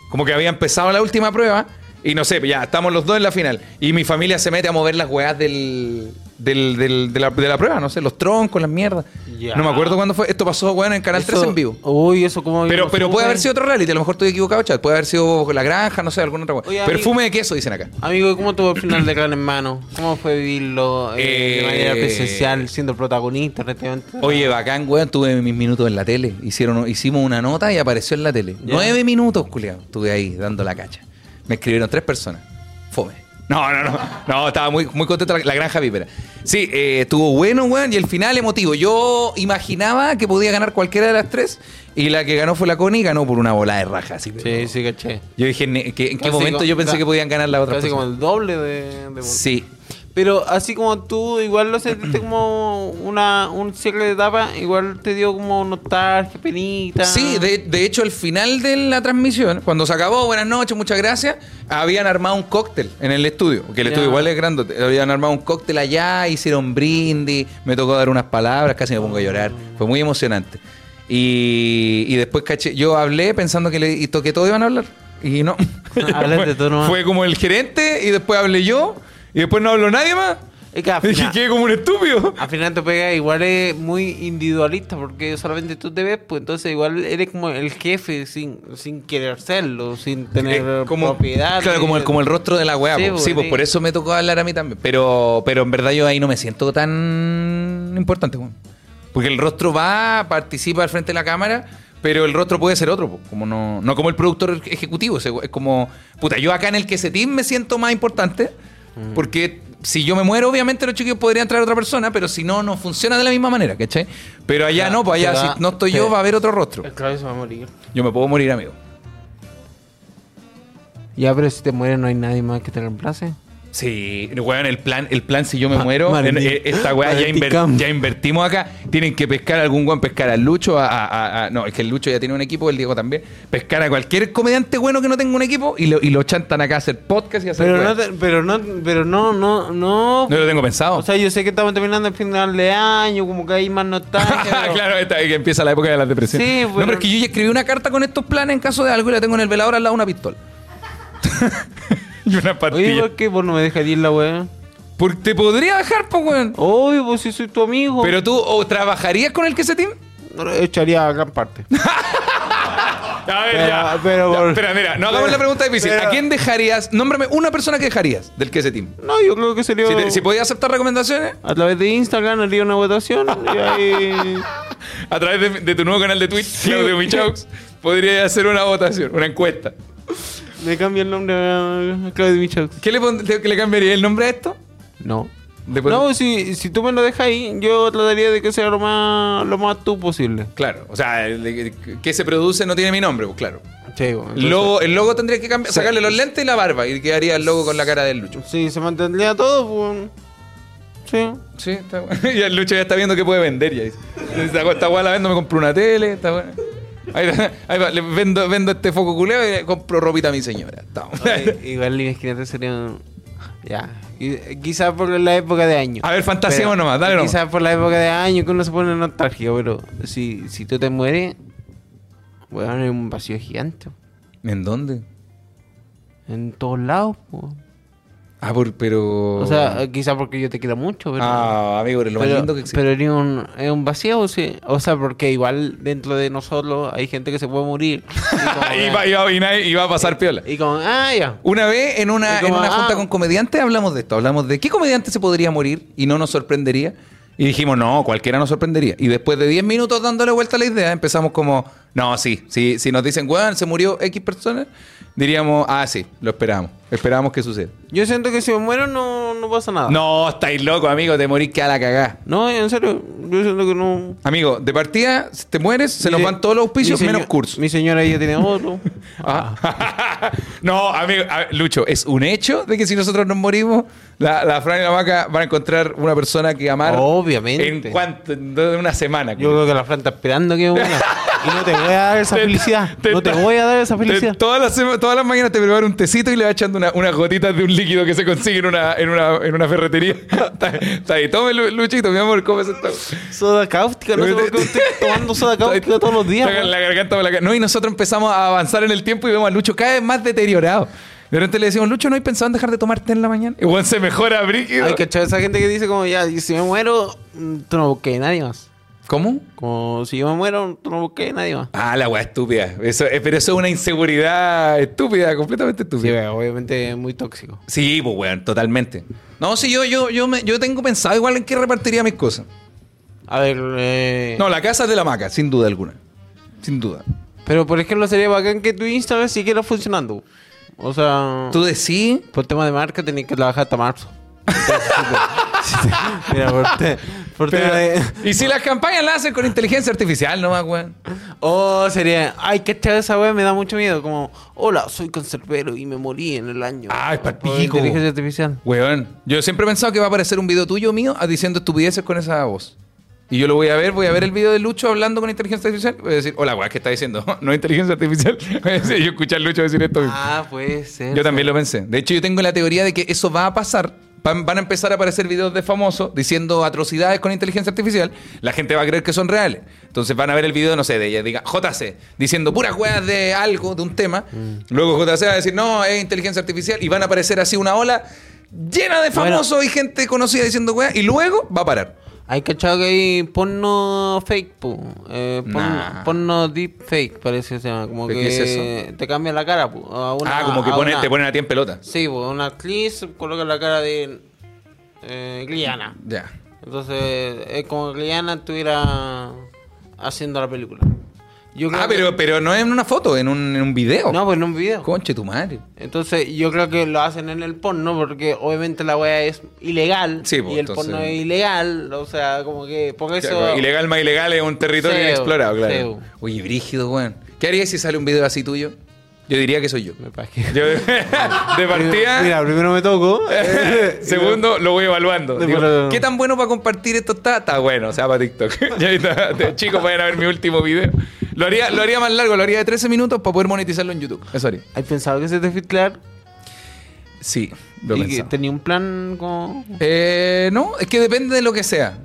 Como que había empezado la última prueba y no sé, ya estamos los dos en la final. Y mi familia se mete a mover las weás del, del, del- de, la, de la prueba, no sé, los troncos, las mierdas. No me acuerdo cuándo fue. Esto pasó, weón, en Canal Eso- 3 en vivo. Uy, eso como. Pero, pero puede haber sido otro reality, a lo mejor estoy equivocado, chat. Puede haber sido la granja, no sé, alguna otra. Oye, amigo- Perfume de queso, dicen acá. Amigo, ¿cómo tuvo el final de Gran Hermano? ¿Cómo fue vivirlo eh, Eh, de manera presencial, siendo protagonista prácticamente? Oye, bacán, weón. Tuve mis minutos en la tele. Hicieron, hicimos una nota y apareció en la tele. Nueve minutos, culiado. Estuve ahí dando la cacha. Me escribieron tres personas. Fome. No, no, no. No, estaba muy, muy contento la, la granja vípera. Sí, eh, estuvo bueno, weón. Y el final emotivo. Yo imaginaba que podía ganar cualquiera de las tres. Y la que ganó fue la Connie y ganó por una bola de raja. Así, pero- Sí, sí, caché. Yo dije, ne- que- ¿en qué Casi momento como- yo pensé ca- que podían ganar las otras Casi como el doble de, de Sí. Pero así como tú igual lo sentiste como una, un cierre de etapa, igual te dio como nostalgia, penita. Sí, de, de hecho, al final de la transmisión, cuando se acabó, buenas noches, muchas gracias, habían armado un cóctel en el estudio, que el estudio igual es grande, habían armado un cóctel allá, hicieron brindis, me tocó dar unas palabras, casi me pongo a llorar, fue muy emocionante. Y, y después caché, yo hablé pensando que, le, y to- que todos iban a hablar, y no. Fue como el gerente, y después hablé yo, y después no habló nadie más. Es que al Y final, quedé como un estúpido. al final te pega igual es muy individualista porque solamente tú te ves, pues entonces igual eres como el jefe sin, sin querer serlo, sin tener Eh, como, propiedad. Claro, como el, como el rostro de la weá. Sí, pues, pues por eso me tocó hablar a mí también. Pero, pero en verdad yo ahí no me siento tan importante, weón. Porque el rostro va, participa al frente de la cámara, pero el rostro puede ser otro, como no, no como el productor ejecutivo. Es es como, puta, yo acá en el que se team me siento más importante, Mm. porque si yo me muero, obviamente los chiquillos podrían traer otra persona, pero si no, no funciona de la misma manera, ¿cachai? Pero allá Ya, no, pues allá da- si no estoy te- yo, va a haber otro rostro. El clave se va a morir. Yo me puedo morir, amigo. Ya, pero si te mueres no hay nadie más que te reemplace. Sí, weón, el plan, el plan si yo me Ma- muero, Martín. eh, esta weá ya, inver- ya invertimos acá, tienen que pescar a algún weón, pescar al Lucho, a, a- a- a- no, es que el Lucho ya tiene un equipo, el Diego también, pescar a cualquier comediante bueno que no tenga un equipo y lo, y lo chantan acá a hacer podcast y a hacer Pero no, te- pero no, pero no, no, no. No lo tengo pensado. O sea, yo sé que estamos terminando el final de año, como que hay más nostalgia. pero- claro, esta- que empieza la época de las depresiones. Sí, No, pero- pero es que yo ya escribí una carta con estos planes en caso de algo y la tengo en el velador al lado de una pistola. y una Oye, pastilla. ¿por qué vos no me dejas ir la weá? Porque te podría dejar, pues, weón. Obvio, pues si soy tu amigo. Pero tú, ¿o trabajarías con el que se team? No, Echaría gran parte. A ver, Pero- ya. pero Ya, por- espera, mira, no hagamos pero- la pregunta difícil. pero- ¿A quién dejarías? Nómbrame una persona que dejarías del que ese team. No, yo creo que sería. Si, te- si podías aceptar recomendaciones, A través de Instagram haría una votación y ahí. a través de, de tu nuevo canal de Twitch, Claudio Michaux, podrías hacer una votación, una encuesta. Me cambia el nombre a Claudio Michaux. ¿Qué le, pon- le- le cambiaría el nombre a esto? No. No, si, si tú me lo dejas ahí, yo trataría de que sea lo más, lo más tú posible. Claro, o sea, el que se produce no tiene mi nombre, pues claro. Sí, bueno, El logo, el logo tendría que cambiar, sacarle los lentes y la barba y quedaría el logo con la cara del Lucho. Sí, se mantendría todo, pues. Sí. Sí, está bueno. Y el Lucho ya está viendo que puede vender ya. dice. Esta, esta weá la vendo, me compro una tele, está buena. Ahí, va, ahí va, le vendo, vendo este foco culeo y le compro ropita a mi señora. Oye, Igual imagínate sería un- Ya. Y- Quizás por la época de año. A ver, fantaseemos Pero- nomás, dale nomás. Quizás por la época de año que uno se pone nostálgico, pero si, si tú te mueres, bueno, hay un vacío gigante. ¿En dónde? En todos lados, po. Ah, por, pero. O sea, quizás porque yo te quiero mucho, pero. Ah, amigo, eres lo más lindo que existe. pero es un, es un vacío, sí. O sea, porque igual dentro de nosotros hay gente que se puede morir. Y como, y, va, y, va, y va a pasar piola. y como, ah, ya. Una vez en una, como, en una junta ah. con comediantes hablamos de esto. Hablamos de qué comediante se podría morir y no nos sorprendería. Y dijimos, no, cualquiera nos sorprendería. Y después de 10 minutos dándole vuelta a la idea, empezamos como, no, sí, sí si nos dicen, weón, se murió X persona, diríamos, ah, sí, lo esperamos. Esperamos que suceda. Yo siento que si me muero no, no pasa nada. No, estáis loco, amigo, te morís que a la cagá. No, en serio. Yo siento que no. Amigo, de partida, si te mueres, se nos Mi- van todos los auspicios mi menos señor- curso. Mi señora ya tiene otro. no, amigo, a ver, Lucho, es un hecho de que si nosotros nos morimos, la, la Fran y la Maca van a encontrar una persona que amar. Obviamente. En cuanto, en una semana. Yo creo que la Fran está esperando que muera. Y no te voy a dar esa Te- felicidad. te- no te voy a dar esa felicidad. todas, las, todas las mañanas te prepara un tecito y le va echando una- unas gotitas de un líquido que se consigue en una, en una, en una ferretería. está, está ahí, tome Lu- Luchito, mi amor, cómese esto. Soda cáustica, no sé por qué estoy tomando soda cáustica todos los días. La, garganta la No, y nosotros empezamos a avanzar en el tiempo y vemos a Lucho cada vez más deteriorado. De repente le decimos, Lucho, ¿no hay pensado en dejar de tomar té en la mañana? Igual se mejora, brígido. Hay que echar a esa gente que dice como ya, si me muero, mm, tú no busques a nadie más. ¿Cómo? Como si yo me muero, no busques a nadie más. Ah, la weá estúpida. Eso, eh, pero eso es una inseguridad estúpida, completamente Sí, estúpida. weón, obviamente es muy tóxico. Sí, pues weón, totalmente. No, sí, yo, yo, yo, me- yo tengo pensado igual en qué repartiría mis cosas. A ver, eh, No, la casa es de la maca, sin duda alguna. Sin duda. pero por ejemplo sería bacán que tu Instagram siguiera funcionando. O sea, Tú decís. por tema de marca tenés que trabajar hasta marzo. Mira, por, te- pero- tema de... y si las campañas las hacen con inteligencia artificial, no más, weón. Oh, sería, ay, que esa wea me da mucho miedo. Como, hola, soy conservero y me morí en el año. Ah, es pa'l Por pico. Inteligencia artificial. Weón, yo siempre he pensado que va a aparecer un video tuyo mío diciendo estupideces con esa voz. Y yo lo voy a ver, voy a ver el video de Lucho hablando con inteligencia artificial. Voy a decir, hola, weón, ¿qué está diciendo? No inteligencia artificial. Voy a decir, yo escuchar a Lucho decir esto. Ah, puede ser. Yo también lo pensé. De hecho, yo tengo la teoría de que eso va a pasar. Van, a empezar a aparecer videos de famosos diciendo atrocidades con inteligencia artificial. La gente va a creer que son reales. Entonces van a ver el video, no sé, de ella, diga JC, diciendo puras weas de algo, de un tema. Luego JC va a decir, no, es inteligencia artificial. Y van a aparecer así una ola llena de Bueno. famosos y gente conocida diciendo weas. Y luego va a parar. Hay cachado que hay porno fake, pu. Eh, porno, Nah. porno deep fake, parece que se llama. Como ¿Pero que qué es te cambia la cara, pu. A una- ah, como que una- te ponen a ti en pelota. Sí. Una actriz coloca la cara de eh, Gliana. Ya. Entonces, es como que Gliana estuviera haciendo la película. Yo creo Ah, que- pero, pero no es en una foto, en un, en un video. No, pues en un video. Conche tu madre. Entonces, yo creo que lo hacen en el porno porque obviamente la weá es ilegal. Sí, pues, y el entonces- porno es ilegal. O sea, como que. Por eso. Ilegal más ilegal es un territorio Sí, inexplorado, claro. sí. Oye, brígido, weón. ¿Qué harías si sale un video así tuyo? Yo diría que soy yo. Me Yo, de partida. Mira, primero me toco. Segundo, lo voy evaluando. Digo, ¿Qué tan bueno para compartir esto está? Está bueno, o sea, para TikTok. Ya está. Te- Chicos, vayan a ver mi último video. Lo haría, lo haría más largo, lo haría de 13 minutos para poder monetizarlo en YouTube. Eso haría. ¿Has pensado que se te filtrar? Sí, lo y que pensaba. tenía un plan como. Eh, no, es que depende de lo que sea.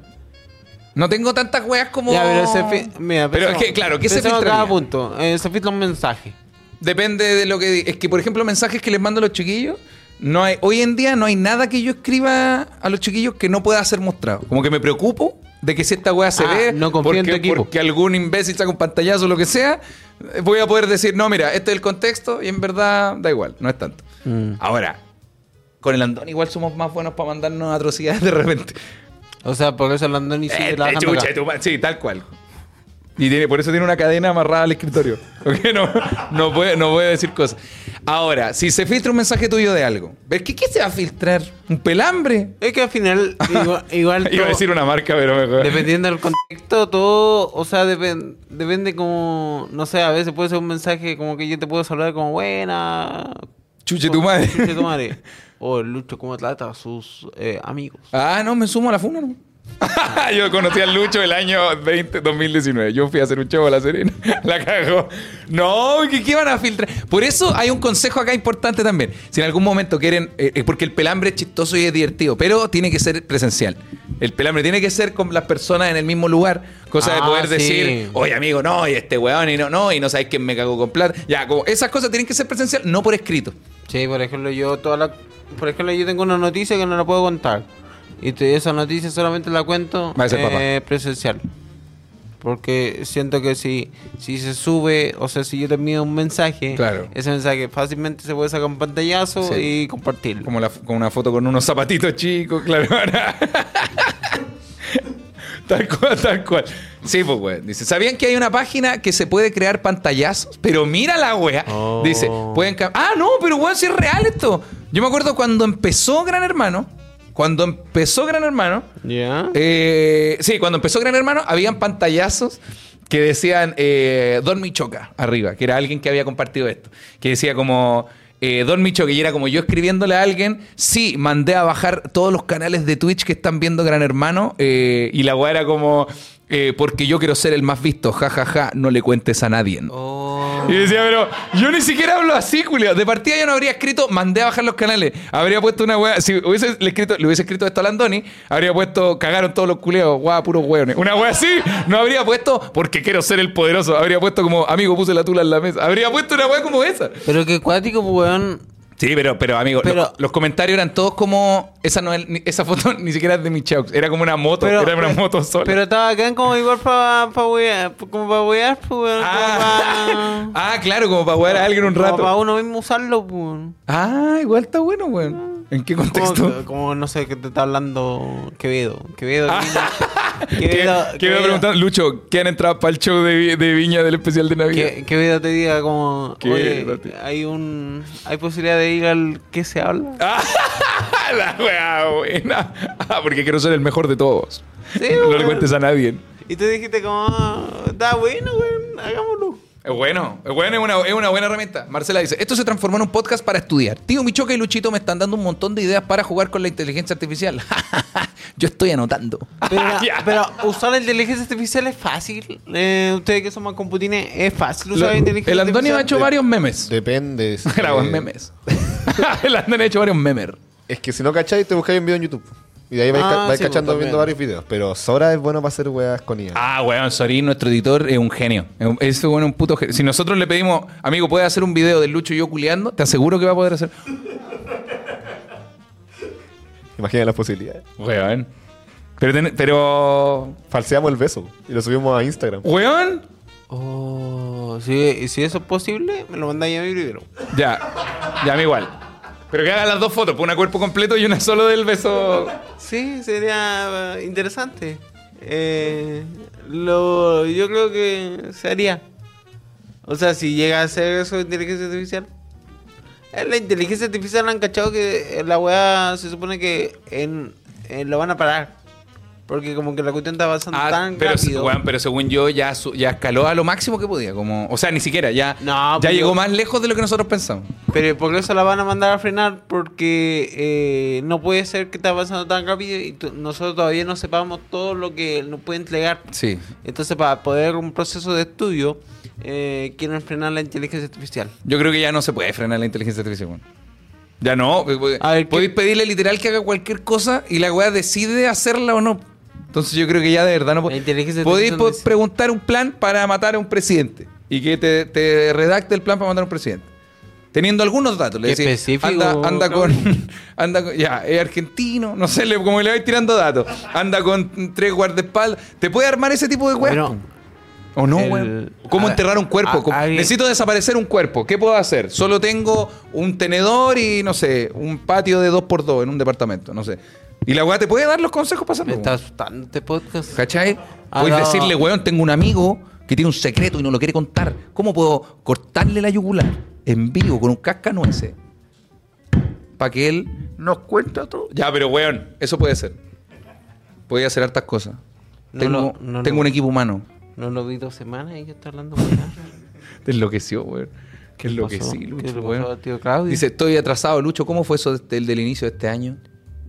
No tengo tantas weas como. Ya, pero se fi- Mira, Pero es que, claro, ¿qué se pensemos filtraría? cada punto. Eh, se filtra un mensaje. Depende de lo que. Es que, por ejemplo, mensajes que les mando a los chiquillos. No hay, hoy en día no hay nada que yo escriba a los chiquillos que no pueda ser mostrado. Como que me preocupo de que si esta weá se Ah, ve, no confío en porque, tu equipo. porque algún imbécil saca un pantallazo o lo que sea, voy a poder decir, no, mira, este es el contexto y en verdad da igual, no es tanto. Mm. Ahora, con el Andón igual somos más buenos para mandarnos atrocidades de repente. O sea, por eso el Andoni sigue Eh, chucha, ma- sí, tal cual. Y tiene, por eso tiene una cadena amarrada al escritorio. ¿ok? No, no, puede, no puede decir cosas. Ahora, si se filtra un mensaje tuyo de algo, ¿ves qué, qué se va a filtrar? ¿Un pelambre? Es que al final, igual, igual Iba a decir una marca, pero mejor. dependiendo del contexto, todo, o sea, depen- depende como, no sé, a veces puede ser un mensaje como que yo te puedo saludar como buena. Chuche tu madre. Chuche tu madre. O el Lucho, ¿cómo trata a sus eh, amigos? Ah, no, me sumo a la funa, ¿no? Yo conocí al Lucho el año 20, 2019. Yo fui a hacer un show a La Serena. La cagó. No, ¿qué, qué van a filtrar? Por eso hay un consejo acá importante también. Si en algún momento quieren... eh, eh, porque el pelambre es chistoso y es divertido, pero tiene que ser presencial. El pelambre tiene que ser con las personas en el mismo lugar. Cosa de Ah, poder sí. decir, oye amigo, no, y este weón, y no, no, y no sabes quién me cagó con plata. Ya, como esas cosas tienen que ser presencial, no por escrito. Sí, por ejemplo, yo toda la, por ejemplo, yo tengo una noticia que no la puedo contar. Y te- esa noticia solamente la cuento eh, presencial. Porque siento que si, si se sube, o sea, si yo te envío un mensaje, Claro. ese mensaje fácilmente se puede sacar un pantallazo Sí. y compartirlo. Como la, con una foto con unos zapatitos chicos, claro. tal cual, tal cual. Sí, pues, güey. Dice, ¿sabían que hay una página que se puede crear pantallazos? Pero mira la wea. Oh. Dice, pueden... ca- Ah, no, pero güey, si es real esto. Yo me acuerdo cuando empezó Gran Hermano, cuando empezó Gran Hermano, ¿Ya? eh, sí, cuando empezó Gran Hermano, habían pantallazos que decían eh, Don Michoca arriba, que era alguien que había compartido esto. Que decía como eh, Don Michoca, y era como yo escribiéndole a alguien, sí, mandé a bajar todos los canales de Twitch que están viendo Gran Hermano, eh, y la weá era como, eh, porque yo quiero ser el más visto, ja, ja, ja, no le cuentes a nadie. Oh. Y decía, pero yo ni siquiera hablo así, Julio. De partida yo no habría escrito, mandé a bajar los canales. Habría puesto una weá. Si hubiese le, escrito, le hubiese escrito esto a Landoni, habría puesto, cagaron todos los culeos, guau, puros hueones. Una weá así, no habría puesto, porque quiero ser el poderoso. Habría puesto como, amigo, puse la tula en la mesa. Habría puesto una weá como esa. Pero qué cuático, pues, weón. Sí, pero, pero amigo, Pero- los comentarios eran todos como. Esa, no es- ni- esa foto ni siquiera es de mi Chaux. Era como una moto, era una moto sola. Pero estaba acá como igual para pa wear, como para wear, pues, ah, ah, claro, como para jugar a alguien un Como rato. para uno mismo usarlo, pues. Ah, igual está bueno, weón. ¿En qué contexto? Como, como, no sé, que te está hablando Quevedo. Quevedo. Ah. ¿Qué, Quevedo. qué me preguntando? Lucho, ¿qué han entrado para el show de, Vi- de Viña del especial de Navidad? Que, Quevedo te diga como, oye, hay un, hay posibilidad de ir al que se habla. Ah, la wea buena. Ah, porque quiero ser el mejor de todos. Sí, no le cuentes a nadie. Y tú dijiste como, "Ah, está bueno, weón, hagámoslo. Es bueno, es bueno, es una, es una buena herramienta. Marcela dice, esto se transformó en un podcast para estudiar. Tío Michoca y Luchito me están dando un montón de ideas para jugar con la inteligencia artificial. Yo estoy anotando. Pero, usar la inteligencia artificial es fácil. Eh, ustedes que son más computines, es fácil usar Lo- la inteligencia el Antonio ha hecho varios memes. Depende. es Era buen que- memes. el Antonio ha hecho varios memes. Es que si no cacháis, te buscáis un video en YouTube. Y de ahí vais, Ah, ca- vais sí, cachando pues, viendo varios videos. Pero Sora es bueno para hacer weas con IA. Ah, weón, Sorín, nuestro editor, es un genio. Es un- es un puto genio. Si nosotros le pedimos, amigo, ¿puedes hacer un video de Lucho y yo culeando? Te aseguro que va a poder hacer. Imagina las posibilidades. Weón. Pero, ten- pero. Falseamos el beso y lo subimos a Instagram. Weón. Oh, si, si eso es posible, me lo mandáis a mi libro. Ya. Ya, mí igual. Pero que haga las dos fotos, pues una cuerpo completo y una solo del beso. Sí, sería eh, interesante. Eh, lo, yo creo que se haría. O sea, si llega a ser eso de inteligencia artificial. En la inteligencia artificial han cachado que la weá se supone que en, en lo van a parar. Porque como que la cuestión está avanzando Ah, tan pero, rápido. weón, pero según yo ya, su- ya escaló a lo máximo que podía. Como, o sea, ni siquiera, ya, No, ya pero- llegó más lejos de lo que nosotros pensamos. Pero por eso la van a mandar a frenar porque eh, no puede ser que esté avanzando tan rápido y nosotros todavía no sepamos todo lo que nos puede entregar. Sí. Entonces para poder un proceso de estudio eh, quieren frenar la inteligencia artificial. Yo creo que ya no se puede frenar la inteligencia artificial, weón. Ya no. pues, A ver, ¿qué- Podéis pedirle literal que haga cualquier cosa y la weá decide hacerla o no. Entonces yo creo que ya de verdad no Podéis preguntar un plan para matar a un presidente y que te, te redacte el plan para matar a un presidente. Teniendo algunos datos. Le decís, anda, con. Anda con- Ya, es argentino. No sé, como le vais tirando datos. Anda con tres guardaespaldas. ¿Te puede armar ese tipo de weá? Bueno, ¿O no, El- weón? ¿Cómo a- enterrar un cuerpo? a- ¿Cómo- alguien- Necesito desaparecer un cuerpo. ¿Qué puedo hacer? Solo tengo un tenedor y, no sé, un patio de 2x2 en un departamento, no sé. Y la weá te puede dar los consejos para me hacerlo. está asustando este podcast. ¿Cachai? Ah, Puedes no. decirle, weón, tengo un amigo que tiene un secreto y no lo quiere contar. ¿Cómo puedo cortarle la yugular en vivo con un cascanueces? Para que él nos cuente todo. Ya, pero weón, eso puede ser. Puede hacer hartas cosas. No tengo lo- no tengo lo- un equipo humano. No lo vi dos semanas y ya está hablando. Te enloqueció, weón. Qué. Lucho, ¿Qué le weón. pasó a tío Claudio? Dice, estoy atrasado, Lucho. ¿Cómo fue eso desde el del inicio de este año?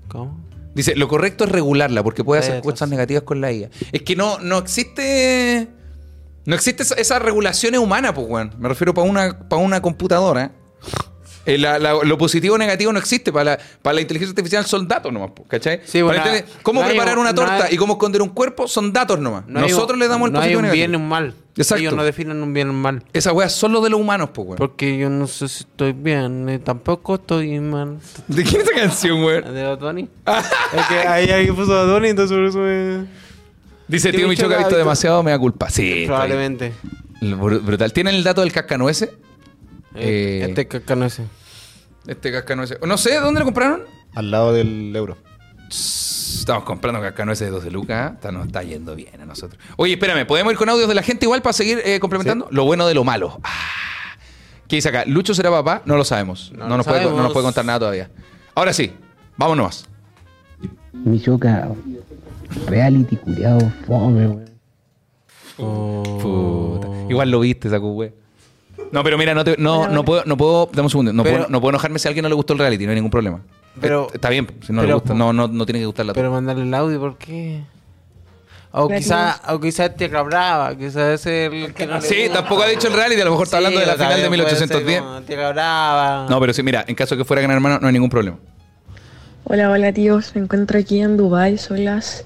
¿Cómo? Dice, lo correcto es regularla porque puede hacer cosas negativas con la IA. Es que no, no existe. No existe esa, esa regulación humana, pues, weón. Me refiero para una, para una computadora. Eh, la- la- lo positivo o negativo no existe. Para la, para la inteligencia artificial son datos nomás, ¿cachai? Sí, Para bueno, entender cómo no hay preparar un- una no torta hay- y cómo esconder un cuerpo son datos nomás. No hay Nosotros un- le damos el no hay positivo un bien y un mal. Exacto. Ellos no definen un bien y un mal. Esa weá es solo de los humanos, pues, weón. Porque yo no sé si estoy bien, ni tampoco estoy mal. ¿De quién es esa canción, weón? ¿De Bad Bunny? es que ahí alguien puso Bunny, entonces por eso me... Dice, Tío tío Michoca ha visto demasiado, me da culpa. Sí. Probablemente. Br- Brutal. ¿Tienen el dato del cascanueces? Eh, Este cacanuece. Este cascanueces. No sé, ¿dónde lo compraron? Al lado del euro. Estamos comprando cascanueces de 12 lucas. Está, nos está yendo bien a nosotros. Oye, espérame, ¿podemos ir con audios de la gente igual para seguir eh, complementando? Lo bueno de lo malo. Ah. ¿Qué dice acá? ¿Lucho será papá? No lo sabemos. No, No nos, puede, no nos puede contar nada todavía. Ahora sí, vámonos. Mi choca. Reality culiado, fome, weón. Puta. Igual lo viste, saco wey. No, pero mira, no, te- no, no puedo, no puedo, dame un segundo, no, Pero- puedo, no puedo enojarme si a alguien no le gustó el reality, no hay ningún problema. Pero- Eh, está bien, si no le pero- gusta, no, no, no tiene que gustarla Pero mandarle el audio, ¿por qué? O quizá, o quizá te brava, quizás es el que no le Sí, gusta. tampoco ha dicho el reality, a lo mejor está Sí, hablando de la o final de también puede ser 1810. como Tierra brava. No, pero sí, mira, en caso de que fuera gran hermano, no hay ningún problema. Hola, hola tíos, me encuentro aquí en Dubai, son las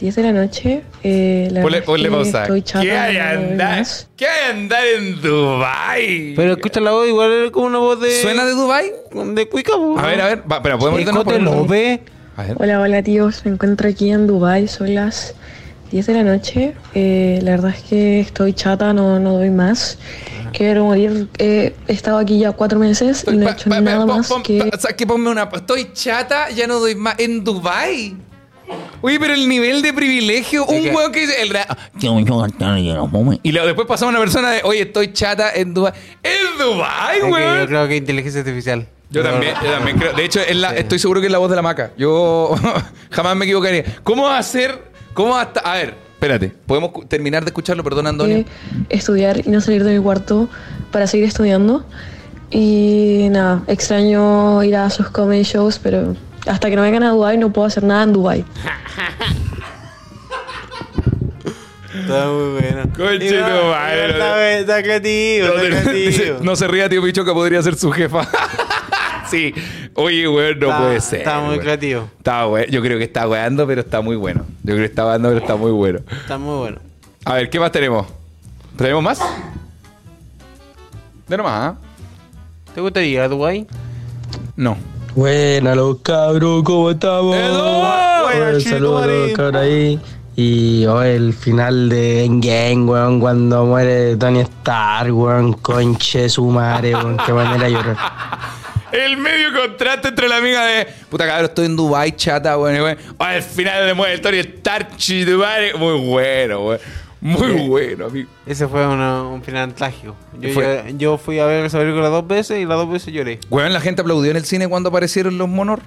10 de la noche. Eh, la Ponle, pausa. Estoy chata, ¿Qué hay no andar? ¿Qué hay andar en Dubai? Pero escucha la voz, igual es como una voz de. ¿Suena de Dubai? De Cuica, po. A ver, a ver, va, pero podemos irnos López. A ver. Hola, hola tíos, me encuentro aquí en Dubai, son las 10 de la noche. Eh, la verdad es que estoy chata, no, no doy más. Quiero morir. Eh, he estado aquí ya cuatro meses y no he Pa- hecho pa- nada pon- más que... pa- o sea, que ponme una. Estoy chata, ya no doy más. En Dubai. Uy, pero el nivel de privilegio. un que- hueón que dice. El ra- y luego después pasamos a una persona de. Oye, estoy chata en Dubai. ¡En Dubai, Es que weón! yo creo que inteligencia artificial. Yo también, yo también creo. De hecho, es la- estoy seguro que es la voz de la maca. Yo jamás me equivocaría. ¿Cómo va a ser? ¿Cómo hasta.? A ver, espérate. ¿Podemos cu- terminar de escucharlo? Perdón, Antonio. que estudiar y no salir de mi cuarto para seguir estudiando. Y nada, extraño ir a sus comedy shows, pero hasta que no vengan a Dubai no puedo hacer nada en Dubai. Está muy bueno. Conche no, tu madre. Está, está creativo, No, está creativo. no se ría, tío Pichoca, podría ser su jefa. sí. Oye, weón, no Está- puede ser. Está muy weón. creativo. Está bueno. Yo creo que está weando, pero está muy bueno. Yo creo que está weando, pero está muy bueno. Está muy bueno. A ver, ¿qué más tenemos? ¿Tenemos más? De nomás, ¿ah? ¿Te gustaría ir a Dubái? No. Buena los cabros, ¿cómo estamos? ¡Edu! Buena, Un chico, saludo a los cabros ahí. Y oh, el final de Endgame, weón, cuando muere Tony Stark, weón, conche su madre, weón, qué manera de llorar. El medio contraste entre la amiga de puta cabrón, estoy en Dubai, chata, weón. y weón, oh, al final de muere el Tony Stark, Dubai. Muy bueno, weón. Muy bueno, amigo. Ese fue una- un final trágico. Yo, yo, yo fui a ver esa película dos veces y las dos veces lloré. Weón, la gente aplaudió en el cine cuando aparecieron los monor.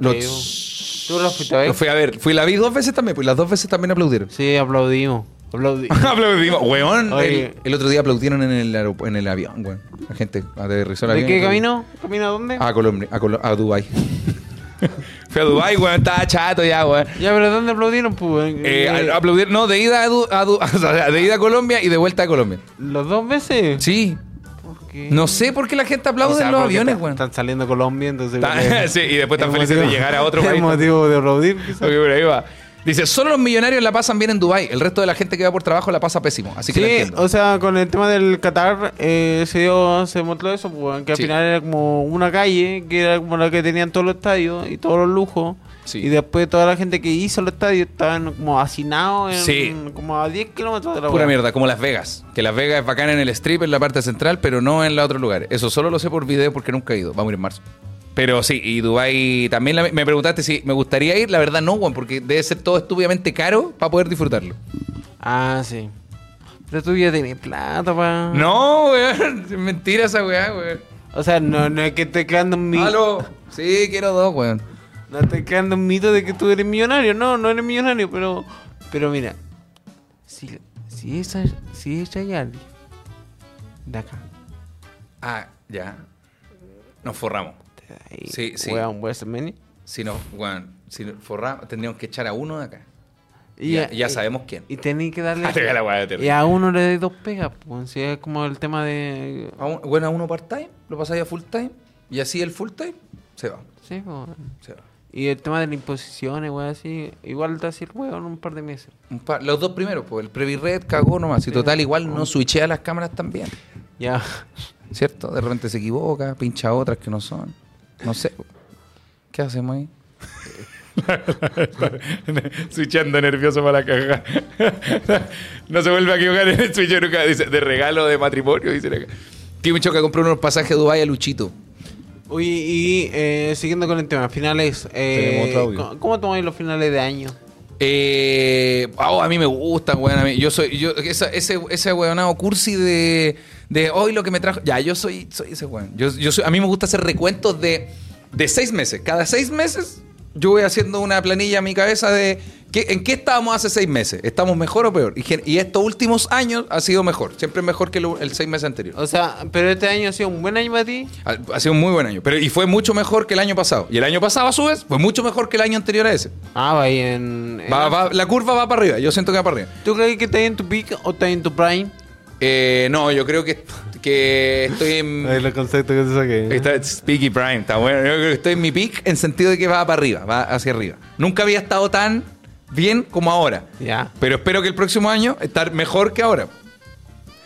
Los... ¿Tú los fuiste a ver? Lo fui a ver. Fui la vi dos veces también, pues las dos veces también aplaudieron. Sí, aplaudimos. Aplaudí. Aplaudimos. Weón, el, el otro día aplaudieron en el, en el avión, weón. La gente aterrizó el ¿De avión. qué y- camino? ¿Camino a dónde? A Colombia, a, Colo- a Dubai. Fui a Dubai, weón, estaba chato ya, weón. Ya, pero ¿dónde aplaudieron? Pues, Eh, Eh, a- aplaudir, no, de ida a, Du- a Du- o sea, de ida a Colombia y de vuelta a Colombia. ¿Los dos veces? Sí. ¿Por qué? No sé por qué la gente aplaude O sea, en los aviones, weón. Están saliendo Colombia, entonces... Sí, y después están es felices de llegar a otro país. motivo de aplaudir, quizás. Por ahí va. Dice, solo los millonarios la pasan bien en Dubai. El resto de la gente que va por trabajo la pasa pésimo. Así que la Sí, entiendo. o sea, con el tema del Qatar eh, se dio, se mostró eso, pues, que al Sí. final era como una calle, que era como la que tenían todos los estadios y todos los lujos. Sí. Y después toda la gente que hizo los estadios estaban como hacinados en Sí. como a 10 kilómetros de la Pura mierda, como Las Vegas. Que Las Vegas es bacana en el strip, en la parte central, pero no en los otros lugares. Eso solo lo sé por video porque nunca he ido. Vamos a ir en marzo. Pero sí, y Dubai también la- me preguntaste si me gustaría ir. La verdad no, weón, porque debe ser todo estúpidamente caro para poder disfrutarlo. Ah, sí. Pero tú ya tenés plata, pa. No, weón. Es mentira esa weá, weón. O sea, no, no es que esté creando un mito. Aló. Sí, quiero dos, weón. No estoy creando un mito de que tú eres millonario. No, no eres millonario, pero. Pero mira. Si, si esa. Si esa Yali. De acá. Ah, ya. Nos forramos. Ahí, Sí, sí. Weón, WrestleMania. Si weón, si nos forramos, tendríamos que echar a uno de acá. Y ya, ya sabemos quién. Y tenéis que darle. Ah, y a uno le dais dos pegas, pues. Si es como el tema de. A un- bueno, a uno part-time, lo pasáis a full-time, y así el full-time se va. Sí, pues. Se va. Y el tema de las imposiciones, weón, así. Igual te hace el weón un par de meses. Un par- los dos primeros, pues el Previ Red cagó nomás. Y total, igual no switchea las cámaras también. Ya. ¿Cierto? De repente se equivoca, pincha otras que no son. No sé. ¿Qué hacemos ahí? Switchando nervioso para la caja. no se vuelve a equivocar en el switch nunca. Dice, de regalo de matrimonio, dice acá. Tío Michoca compró unos pasajes a Dubái a Luchito. Oye, y eh, siguiendo con el tema, finales. Eh, Tenemos otro audio. ¿cómo, cómo tomáis los finales de año? Eh, oh, a mí me gustan, weón. a mí- yo soy, yo, esa- ese, ese weonado cursi de, de hoy lo que me trajo. Ya, yo soy, soy ese weón. Yo, yo soy, a mí me gusta hacer recuentos de, de seis meses. Cada seis meses yo voy haciendo una planilla en mi cabeza de ¿qué- en qué estábamos hace seis meses. ¿Estamos mejor o peor? Y, y estos últimos años ha sido mejor. Siempre mejor que lo- el seis meses anterior. O sea, pero este año ha sido un buen año para ti. Ha, ha sido un muy buen año. Pero, y fue mucho mejor que el año pasado. Y el año pasado, a su vez, fue mucho mejor que el año anterior a ese. Ah, va ahí en. en- Va- va- la curva va para arriba. Yo siento que va para arriba. ¿Tú crees que estás en tu peak o estás en tu prime? Eh, no, yo creo que, que estoy en. el concepto que te saqué. Está it's Peaky Prime, está bueno. Yo creo que estoy en mi peak en sentido de que va para arriba, va hacia arriba. Nunca había estado tan bien como ahora. Ya. Pero espero que el próximo año estar mejor que ahora.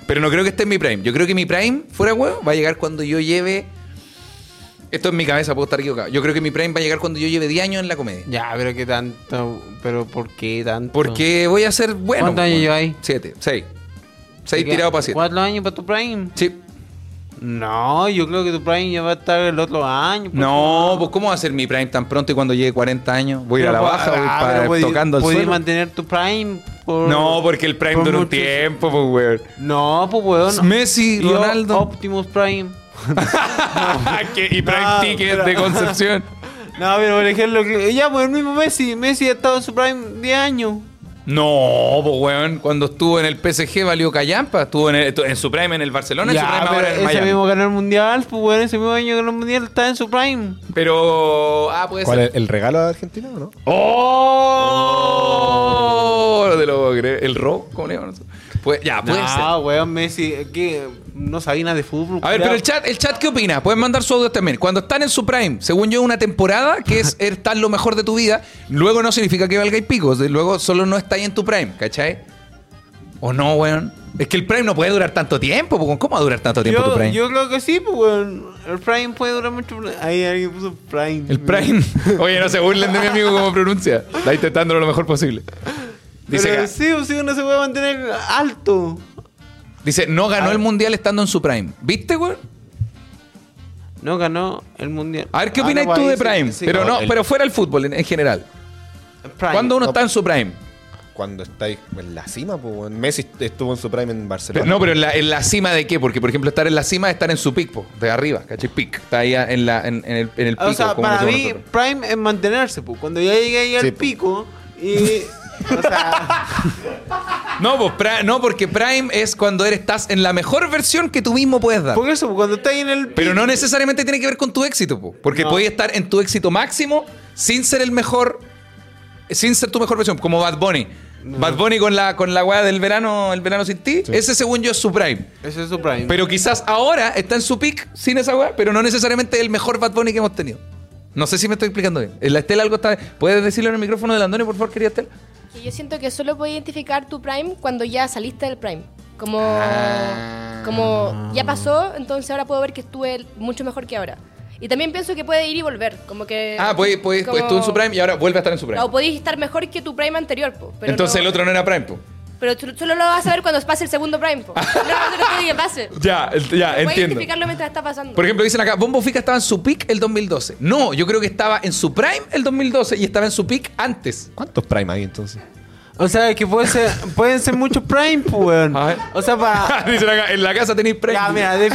Pero no creo que esté en mi prime. Yo creo que mi prime, fuera de huevo, va a llegar cuando yo lleve. Esto en mi cabeza, puedo estar equivocado. Yo creo que mi prime va a llegar cuando yo lleve 10 años en la comedia. Ya, pero qué tanto. Pero ¿por qué tanto? Porque voy a ser bueno. ¿Cuántos años llevas ahí? 7, 6. 6 ¿Qué? tirado para 7. ¿Cuatro años para tu prime? Sí. No, yo creo que tu prime ya va a estar el otro año. pues. No, pues ¿cómo va a ser mi prime tan pronto y cuando llegue 40 años? Voy a ir a la baja, voy ah, para- podí- tocando el suelo. mantener tu prime por... No, porque el prime por dura un tiempo, pues, weón. No, pues weón. Messi, Yo, Ronaldo. Optimus Prime. Y prime No, ticket pero- de Concepción. No, pero por ejemplo, que- ya, pues el mismo Messi. Messi ha estado en su prime 10 años. No, pues, weón. Cuando estuvo en el PSG valió callampa. Estuvo en, el- en su prime en el Barcelona, en su Ya, prime ahora en ese Miami. mismo ganó el mundial, pues weón, ese mismo año ganó el mundial, está en su prime. Pero. Ah, puede ¿Cuál ser. es el regalo de Argentina o no? ¡Oh! No te lo puedo creer. ¿El robo? ¿Cómo le llaman? Pues, ya, puede ser. No, weón, Messi, que no sabía nada de fútbol. A ver, pero el chat, el chat, ¿qué opina? Pueden mandar su audio también. Cuando están en su prime, según yo, una temporada que es estar lo mejor de tu vida, luego no significa que valga y pico. Luego solo no estáis en tu prime, ¿cachai? ¿O no, weón? Es que el prime no puede durar tanto tiempo. po. ¿Cómo va a durar tanto tiempo tu yo, prime? yo creo que sí, pues weón. El prime puede durar mucho. Ahí alguien puso prime. El prime. Oye, no se burlen de mi amigo como pronuncia. Está intentándolo lo mejor posible. Dice, Pero que- sí, o sí, uno se puede mantener alto. dice, no ganó el mundial estando en su prime. ¿Viste, weón? No ganó el mundial. A ver, ¿qué Ah, opinas no, tú de prime? sí, pero no, el- pero fuera el fútbol en, en general. Prime. ¿Cuándo uno está en su prime? Cuando estáis en la cima, pues. Messi estuvo en su prime en Pero- Barcelona. no, pero en la, en la cima de qué? Porque, por ejemplo, estar en la cima es estar en su pic, po, de arriba, ¿cachai? Pic. Está ahí en, la, en, en el, en el pico. O sea, como para mí, nosotros. Prime es mantenerse, pues. Cuando ya llegué ahí al Sí, pico y. O sea, No, pues, pri- no, porque Prime es cuando eres, estás en la mejor versión que tú mismo puedes dar. por eso, pues, cuando estás en el Pero no necesariamente tiene que ver con tu éxito, po, porque No. puedes estar en tu éxito máximo sin ser el mejor, sin ser tu mejor versión, como Bad Bunny. Bad Bunny con la, con la weá del verano, el verano sin ti, ese según yo es su Prime. Ese es su Prime. Pero quizás ahora está en su pick sin esa weá, pero no necesariamente el mejor Bad Bunny que hemos tenido. No sé si me estoy explicando bien. La Estela algo está. ¿Puedes decirlo en el micrófono de Andoni, por favor, querida Estela? Que yo siento que solo puedes identificar tu prime cuando ya saliste del prime. Como, Ah. como ya pasó, entonces ahora puedo ver que estuve mucho mejor que ahora. Y también pienso que puede ir y volver, como que... Ah, pues, pues, pues como- estuvo en su Prime y ahora vuelve a estar en su Prime. O podéis estar mejor que tu prime anterior, po, pero Entonces no- el otro no era Prime, po. Pero tú solo lo vas a ver cuando pase el segundo prime, po. No, no, que pase. Ya, ya, Puedes entiendo. identificarlo mientras está pasando. Por ejemplo, dicen acá, Bombo Fica estaba en su pick el 2012. No, yo creo que estaba en su prime el 2012 y estaba en su pick antes. ¿Cuántos prime hay entonces? O sea, que puede ser, pueden ser muchos Prime, pues, weón. A ver. O sea, para. dicen acá, en la casa tenéis prime. Ya, mira, de-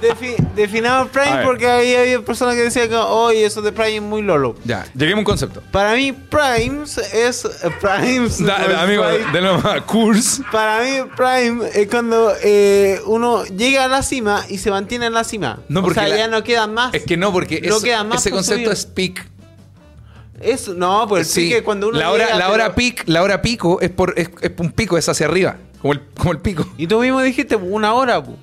defi- definamos Prime porque ahí había personas que decían que, oye, eso de Prime es muy lolo. Ya, lleguemos a un concepto. Para mí, Primes es. eh, Primes. Da- amigo, de nuevo, Curse. Para mí, Prime es cuando eh, uno llega a la cima y se mantiene en la cima. No, o porque sea, la- ya no queda más. Es que no, porque No eso- queda más ese concepto subir. es peak. Eso, no, pues sí. que cuando uno la hora, llega, la pero- hora la hora pico es por es, es un pico, es hacia arriba, como el, como el pico. Y tú mismo dijiste una hora, pu.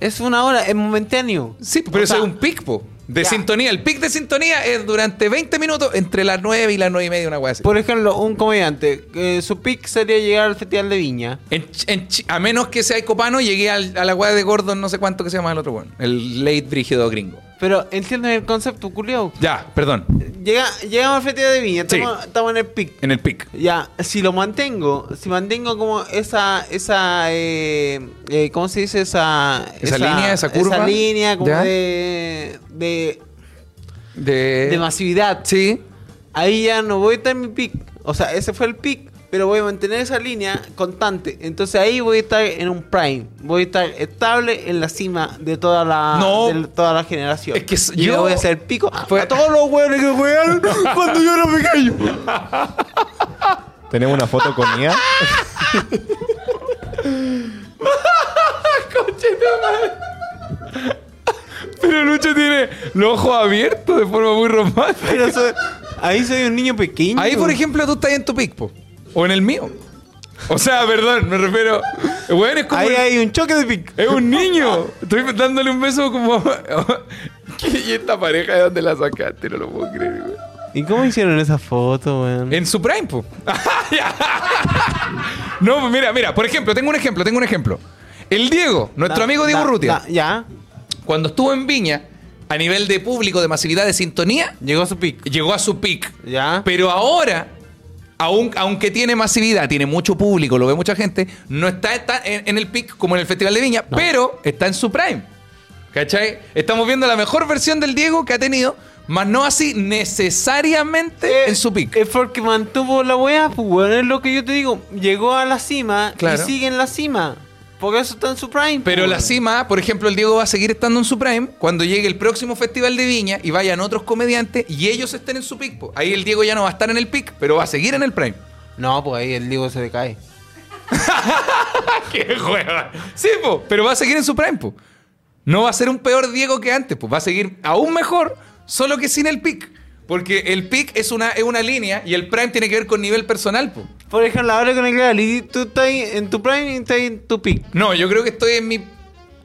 Es una hora, es momentáneo. Sí, pero O eso sea, es un pic, po, de ya. sintonía. El pic de sintonía es durante 20 minutos entre las 9 y las 9 y media, una weá así. Por ejemplo, un comediante, eh, su pick sería llegar al Festival de Viña. En en a menos que sea copano, llegué al- a la weá de Gordon, no sé cuánto que se llama el otro weón. El late brígido gringo. Pero entienden el concepto, culiao. Ya, perdón. Llega, llegamos al Festival de Viña, Sí. estamos, estamos en el pick. En el pic. Ya, si lo mantengo, si mantengo como esa, esa, eh, eh, ¿cómo se dice? Esa, Esa línea, esa curva. Esa línea como de, de, De. de masividad. Sí. Ahí ya no voy a estar en mi pick. O sea, ese fue el pick. Pero voy a mantener esa línea constante. Entonces ahí voy a estar en un prime. Voy a estar estable en la cima de toda la, No. de toda la generación. Es que yo- le voy a hacer pico Fue- a todos los hueones que juegan cuando yo era pequeño. Tenemos una foto con Mía. Pero Lucho tiene los ojos abiertos de forma muy romántica. Pero soy- ahí soy un niño pequeño. Ahí, por ejemplo, tú estás en tu pic, po. O en el mío. O sea, perdón, me refiero. Bueno, es como. Ahí hay un choque de pico. Es un niño. Estoy dándole un beso como. ¿Y esta pareja de dónde la sacaste? No lo puedo creer, güey. ¿Y cómo hicieron esa foto, weón? En su prime, po. no, pues mira, mira, por ejemplo, tengo un ejemplo, tengo un ejemplo. El Diego, nuestro Da- amigo Diego da- Rutia, da- Ya. cuando estuvo en Viña, a nivel de público, de masividad, de sintonía, Llegó a su pico. llegó a su pic. Ya. Pero ahora, aun- aunque tiene masividad, tiene mucho público, lo ve mucha gente, no está, está en, en el pic como en el Festival de Viña, pero está en su prime. ¿Cachai? Estamos viendo la mejor versión del Diego que ha tenido, más no así necesariamente en su pic. Es porque mantuvo la weá, pues weón, es lo que yo te digo. Llegó a la cima Claro. y sigue en la cima. Por eso está en su prime. Pero pues, la cima, por ejemplo, el Diego va a seguir estando en su prime cuando llegue el próximo Festival de Viña y vayan otros comediantes y ellos estén en su pic. po. Ahí el Diego ya no va a estar en el pic, pero va a seguir en el prime. No, pues ahí el Diego se decae. ¡Qué juega! Sí, po, pero va a seguir en su prime, po. No va a ser un peor Diego que antes, pues va a seguir aún mejor, solo que sin el pic. Porque el pic es una, es una línea y el prime tiene que ver con nivel personal, po. Por ejemplo, ahora con el reality, tú estás en tu prime y estás en tu pick. No, yo creo que estoy en mi.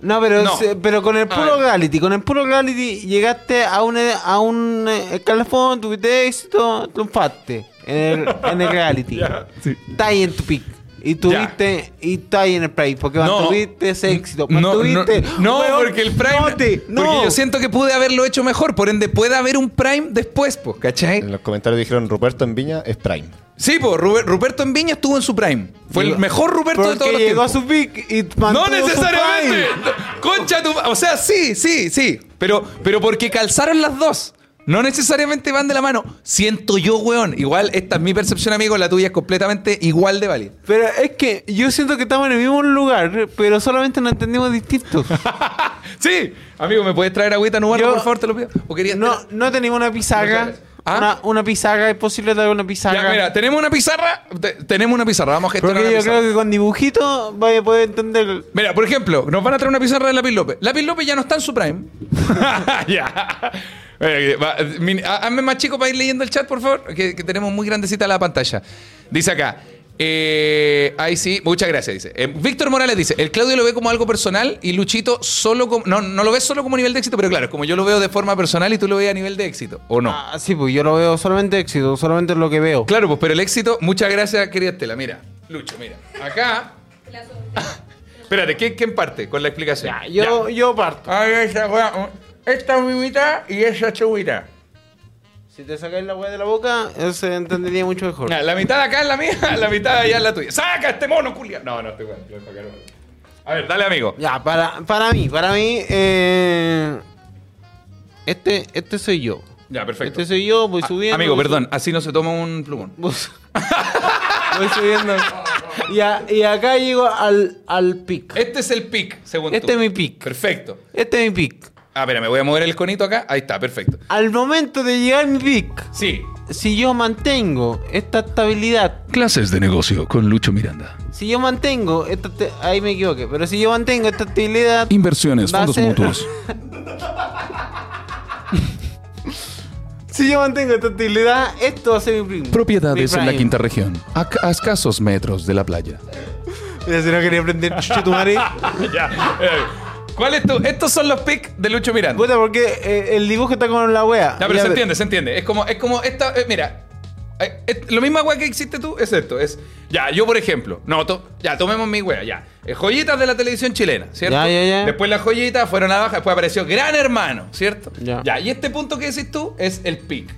No, pero, No. se- pero con el puro reality, con el puro reality llegaste a un, a un eh, escalafón, tuviste éxito, triunfaste en el, en el reality. sí. Estás ahí en tu pick. Y tuviste, y estás ahí en el prime, porque No. mantuviste ese éxito. No, no, mantuviste- no, Weón, porque el Prime. no te- no. Porque yo siento que pude haberlo hecho mejor. Por ende, puede haber un Prime después, pues, ¿cachai? En los comentarios dijeron Ruperto en Viña es Prime. Sí, pues, Ruperto en Viña estuvo en su Prime. Fue el mejor Ruperto de todos los llegó tiempos. a su pick y No mantuvo su necesariamente. prime. Concha tu. O sea, sí, sí, sí. Pero, pero porque calzaron las dos. No necesariamente van de la mano. Siento yo, weón. Igual, esta es mi percepción, amigo. La tuya es completamente igual de válida. Pero es que yo siento que estamos en el mismo lugar, pero solamente nos entendemos distintos. Sí. Amigo, ¿me puedes traer agüita nubarro, Yo- por favor? Te lo pido. ¿O querías No, no tenemos una. Muchas gracias. ¿Ah? Una, una pizarra, es posible traer una pizarra. Ya, mira, tenemos una pizarra. Te- tenemos una pizarra. Vamos a gestionar Porque yo pizarra. creo que con dibujitos vaya a poder entender. Mira, por ejemplo, nos van a traer una pizarra de Lápiz López. Lápiz López ya no está en su prime. ya. Hazme más chico para ir leyendo el chat, por favor, que, que tenemos muy grandecita la pantalla. Dice acá. Eh, ahí sí, muchas gracias, dice. Eh, Víctor Morales dice, el Claudio lo ve como algo personal y Luchito solo como... No, no lo ves solo como nivel de éxito, pero claro, es como yo lo veo de forma personal y tú lo ves a nivel de éxito, ¿o no? Ah, sí, pues yo lo veo solamente éxito, solamente lo que veo. Claro, pues, pero el éxito, muchas gracias, querida Estela. Mira, Lucho, mira. Acá. Espérate, ¿quién, quién parte con la explicación? Ya, yo, yo parto. Ahí. Esta es mi mitad y esa es tu mitad. Si te sacáis la weá de la boca, se entendería mucho mejor. La mitad de acá es la mía, la mitad de allá es la tuya. ¡Saca este mono, culia! No, no, estoy bueno. A ver, dale, amigo. Ya, para, para mí, para mí, eh, este, este soy yo. Ya, perfecto. Este soy yo, voy Ah, subiendo. amigo, voy perdón, así no se toma un plumón. Voy voy subiendo. Y, a- y acá llego al, al pic. Este es el pic, según Este tú. es mi pic. Perfecto. Este es mi pic. Ah, espera, me voy a mover el conito acá. Ahí está, perfecto. Al momento de llegar mi pic, Sí. si yo mantengo esta estabilidad, Clases de negocio con Lucho Miranda. si yo mantengo esta te- ahí me equivoqué, pero si yo mantengo esta estabilidad, Inversiones, Va a fondos ser- mutuos. si yo mantengo esta estabilidad, esto va a ser mi primo. Propiedades Mi en la quinta región, a, a escasos metros de la playa. Mira, si no quería aprender chucho tu madre. ya. eh, ¿Cuál es tu? Estos son los pics de Lucho Miranda. Puta, porque eh, el dibujo está con la wea. Ya, pero se entiende, se entiende. Es como, es como esta. eh, mira. eh, eh, lo misma weá que existe tú es esto. Es. Ya, yo por ejemplo. No, to- ya, tomemos mi weá, ya. Eh, joyitas de la televisión chilena, ¿cierto? Ya, ya, ya. Después las joyitas fueron a la baja, después apareció Gran Hermano, ¿cierto? Ya. Ya, y este punto que decís tú es el pic.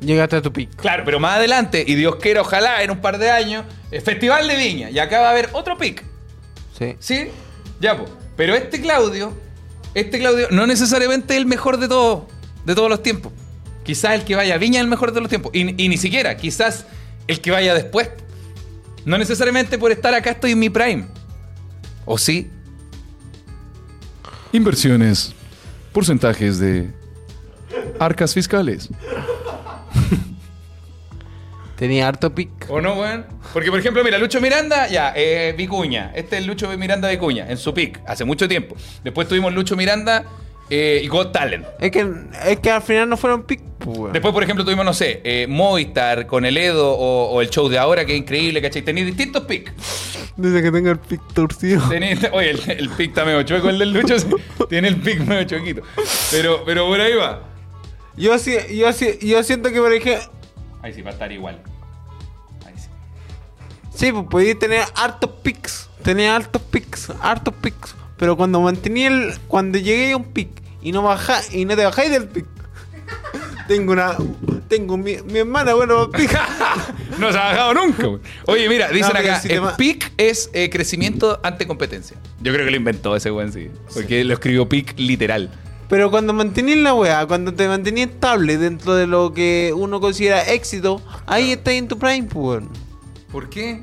Llegaste a tu pic. Claro, pero más adelante, y Dios quiera, ojalá, en un par de años, eh, Festival de Viña. Y acá va a haber otro pic. Sí. ¿Sí? Ya, pues. Pero este Claudio, este Claudio no necesariamente es el mejor de todos, de todos los tiempos. Quizás el que vaya a Viña es el mejor de los tiempos. Y, y ni siquiera, quizás el que vaya después. No necesariamente por estar acá estoy en mi prime. ¿O sí? Inversiones. Porcentajes de arcas fiscales. Tenía harto pic. ¿O no, weón? Porque, por ejemplo, mira, Lucho Miranda, ya, eh, Vicuña. Este es Lucho Miranda Vicuña, en su pick, hace mucho tiempo. Después tuvimos Lucho Miranda eh, y Got Talent. Es que, es que al final no fueron pic, pues, weón. Después, por ejemplo, tuvimos, no sé, eh, Movistar con el Edo o, o el show de ahora, que es increíble, ¿cachai? Tenéis distintos picks. Desde que tengo el pic torcido. Tenéis- oye, el, el pick está medio chueco, el del Lucho tiene el pick medio chuequito. Pero, pero por ahí va. Yo, sí, yo, sí, yo siento que, por ejemplo, Ahí sí, va a estar igual. Sí. pues podía tener hartos pics. Tenía hartos pics, hartos pics. Pero cuando mantenía el. Cuando llegué a un pic y no bajá, y no te bajáis del pic. tengo una. Tengo mi, mi hermana, bueno, pic. No se ha bajado nunca. güey. Oye, mira, dicen No, acá, si el es eh, crecimiento ante competencia. Yo creo que lo inventó ese güey, sí. Porque lo escribió PIC literal. Pero cuando mantenías la weá, cuando te mantenías estable dentro de lo que uno considera éxito, ahí estás en tu prime, pues. ¿Por qué?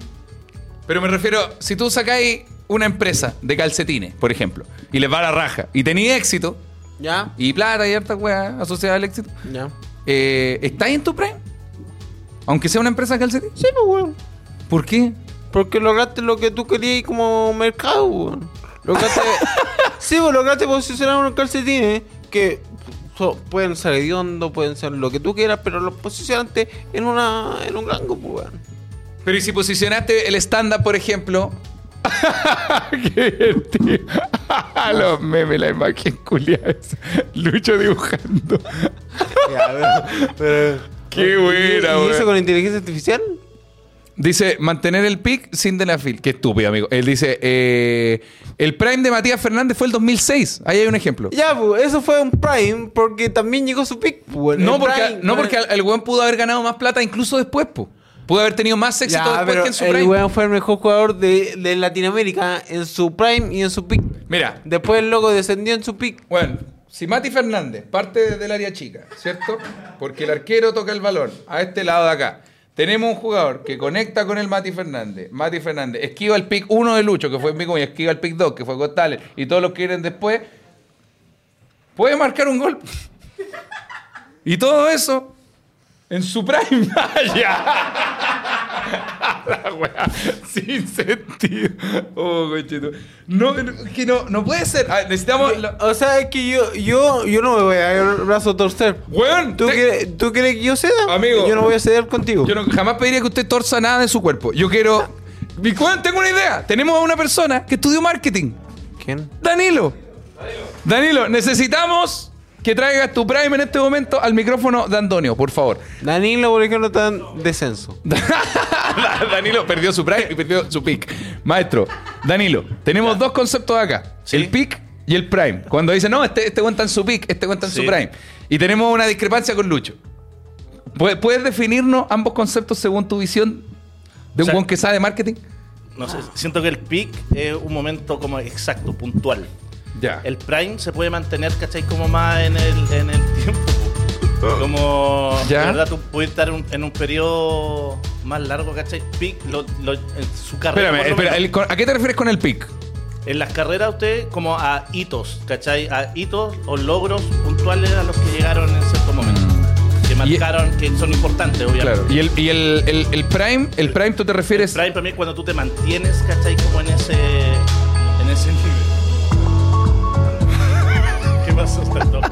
Pero me refiero, si tú sacáis una empresa de calcetines, por ejemplo, y les va la raja, y tenéis éxito, ¿Ya? y plata y harta weá asociada al éxito, ¿Ya? eh, ¿estáis en tu prime? Aunque sea una empresa de calcetines. Sí, pues, weón. ¿Por qué? Porque lograste lo que tú querías como mercado, weón. Lograste. sí, pues lograste posicionar unos calcetines que so- pueden ser hediondos, pueden ser lo que tú quieras, pero los posicionaste en una en un rango, pues, weón. Pero y si posicionaste el stand-up, por ejemplo. Qué divertido. Los memes, la imagen culiada. Lucho dibujando. Qué buena, ¿Y, y eso weón. con inteligencia artificial? Dice, mantener el pick sin de la fil. Qué estúpido, amigo. Él dice, eh, el prime de Matías Fernández fue el 2006. Ahí hay un ejemplo. Ya, pues, eso fue un prime porque también llegó su pick, pues. No porque, prime, no porque el weón pudo haber ganado más plata incluso después, po. Pudo haber tenido más éxito Ya, después pero que en su el prime. weón fue el mejor jugador de, de Latinoamérica en su prime y en su pick. Mira, Después el loco descendió en su pick. Bueno, si Mati Fernández parte del área chica, ¿cierto? Porque el arquero toca el balón a este lado de acá. Tenemos un jugador que conecta con el Mati Fernández. Mati Fernández esquiva el pick 1 de Lucho, que fue Mico, y esquiva el pick 2, que fue Costales, y todos los que vienen después. Puede marcar un gol. Y todo eso en su prime. ya. La wea, sin sentido. Oh, conchito. No, no, que no, no puede ser. Ah, necesitamos. la- O sea, es que yo, yo, yo no me voy a dar el brazo a torcer. Weón, ¿Tú, te- quieres, ¿Tú quieres que yo ceda? Amigo. Yo no voy a ceder contigo. Yo no- jamás pediría que usted torza nada de su cuerpo. Yo quiero. Tengo una idea. Tenemos a una persona que estudió marketing. ¿Quién? Danilo. Danilo, necesitamos que traigas tu prime en este momento al micrófono de Antonio, por favor. Danilo, por ejemplo, está en descenso. Danilo perdió su prime y perdió su pick. Maestro, Danilo, tenemos dos conceptos acá: Sí. el pick y el prime. Cuando dice, no, este, este cuenta en su pick, este cuenta en su prime. Y tenemos una discrepancia con Lucho. ¿Puedes, definirnos ambos conceptos según tu visión de O un buen que sabe de marketing? No sé, siento que el peak es un momento como exacto, puntual. Ya. El prime se puede mantener, ¿cachai? Como más en el, en el tiempo. Como, Ya. de verdad, tú puedes estar un- en un periodo más largo, ¿cachai? Peak, lo, su carrera. Espérame, espera, el- ¿a qué te refieres con el pick? En las carreras usted como a hitos, ¿cachai? A hitos o logros puntuales a los que llegaron en cierto momento. Que marcaron, que son importantes, obviamente. Claro. Y el, y el, el- el prime, el prime tú te refieres. Prime para mí es cuando tú te mantienes, ¿cachai? Como en ese, en ese nivel. Está loca.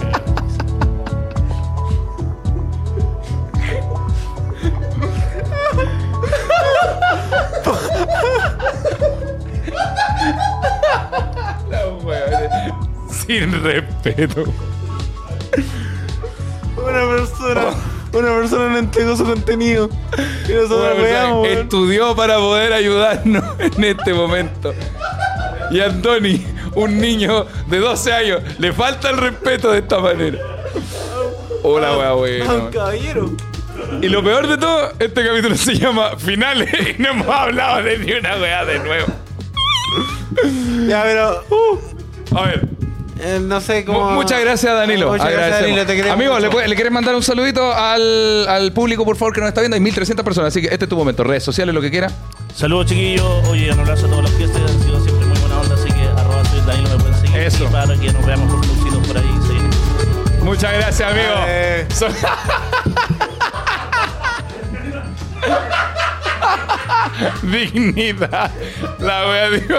Sin respeto. Una persona, una persona no entregó su contenido. Y Una nosotros persona weón. estudió para poder ayudarnos en este momento. Y Antoni, un niño de 12 años, le falta el respeto de esta manera. Hola, weá, weón. caballero. Y lo peor de todo, este capítulo se llama Finales y no hemos hablado de ni una weá de nuevo. Ya, pero. A ver, Eh, no sé cómo. Muchas gracias, Danilo. Muchas gracias. Danilo. Te queremos Amigo, mucho. ¿le, puede- le quieres mandar un saludito al, al público, por favor, que nos está viendo? Hay 1300 personas, así que este es tu momento. Redes sociales, lo que quiera. Saludos chiquillos, oye, un abrazo a todos los que han Eso. y para que nos veamos lucidos por ahí. viene. Muchas gracias, amigo. Eh. Son- Dignidad. La wea digo.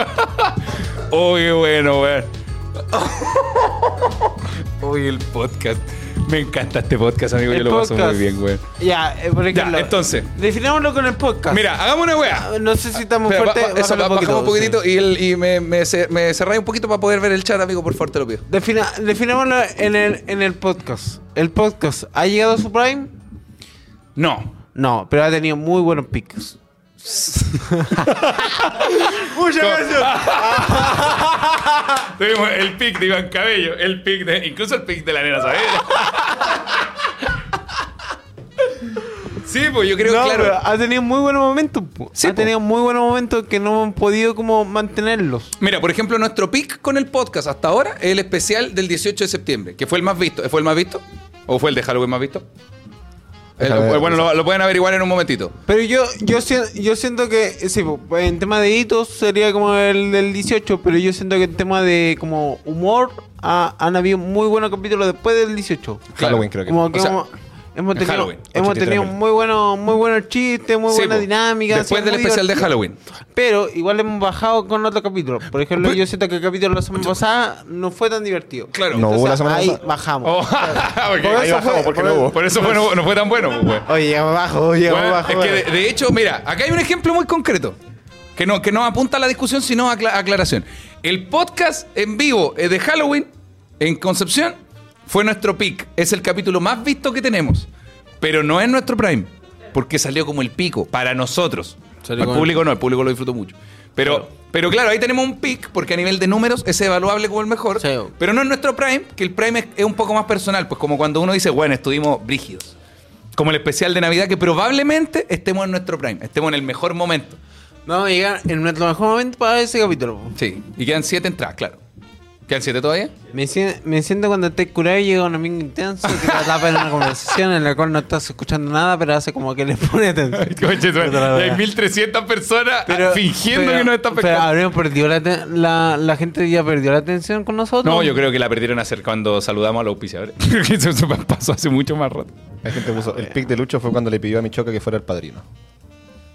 Uy, bueno, weón. Uy, el podcast. Me encanta este podcast, amigo. Yo lo paso muy bien, weón. Ya, eh, por ejemplo. entonces. Definámoslo con el podcast. Mira, hagamos una wea. No sé si estamos Espera, fuertes. ba- eso, ba- bajamos un poquitito sí. y, el, y me, me, me cerráis un poquito para poder ver el chat, amigo. Por favor, te lo pido. Defina- definámoslo en el, en el podcast. ¿El podcast ha llegado a su prime? No. No, pero ha tenido muy buenos picos. Muchas gracias. Tuvimos el pick de Iván Cabello, el pick de. Incluso el pick de la nena Saavedra. sí, pues yo creo No, que claro. pero ha tenido muy buenos momentos. Sí, ha po. tenido muy buenos momentos que no han podido como mantenerlos. Mira, por ejemplo, nuestro pick con el podcast hasta ahora es el especial del 18 de septiembre, que fue el más visto. ¿Fue el más visto? ¿O fue el de Halloween más visto? El- ver, bueno, lo, lo pueden averiguar en un momentito. Pero yo, yo, yo siento que, sí, en tema de hitos sería como el del 18, pero yo siento que en tema de como humor ha- han habido muy buenos capítulos después del 18. Halloween creo que. Como que O sea, hemos, hemos en tenido, Halloween, hemos 83 tenido muy buenos, muy buenos chistes, muy Sí, buena po. dinámica. Después del especial de. Halloween. Pero igual hemos bajado con otros capítulos. Por ejemplo, Pe- yo siento que el capítulo de la semana pasada no fue tan divertido. Claro. No hubo la semana ahí pasada. bajamos. Oh. Por Ahí eso bajamos fue- porque por- no hubo. Por eso fue- no, no fue tan bueno, pues. Oye, llegamos abajo, llegamos Bueno, abajo. es que de, de hecho, mira, acá hay un ejemplo muy concreto. Que no, que no apunta a la discusión, sino a acla- aclaración. El podcast en vivo eh, de Halloween en Concepción fue nuestro pick. Es el capítulo más visto que tenemos. Pero no es nuestro prime. Porque salió como el pico para nosotros. Salió Al el- público no, el público lo disfrutó mucho. Pero, pero claro, ahí tenemos un pick porque a nivel de números es evaluable como el mejor. Sí. Pero no es nuestro prime, que el prime es, es un poco más personal. Pues como cuando uno dice, bueno, estuvimos brígidos. Como el especial de Navidad, que probablemente estemos en nuestro prime, estemos en el mejor momento. Vamos a llegar en nuestro mejor momento para ese capítulo. Sí, y quedan siete entradas, claro. ¿Quedan siete todavía? Me, sien- me siento cuando estés curado y llega un amigo intenso que te atrapa en una conversación en la cual no estás escuchando nada, pero hace como que le pone atención. Y hay wea. 1300 personas fingiendo pero- que nos están Pero pescando. habríamos perdido la, te- la, la gente ya perdió la atención con nosotros. No, yo creo que la perdieron hacer cuando saludamos a los auspiciadores. Creo que eso, pasó hace mucho más rato. La gente puso. El pick de Lucho fue cuando le pidió a Michoca que fuera el padrino.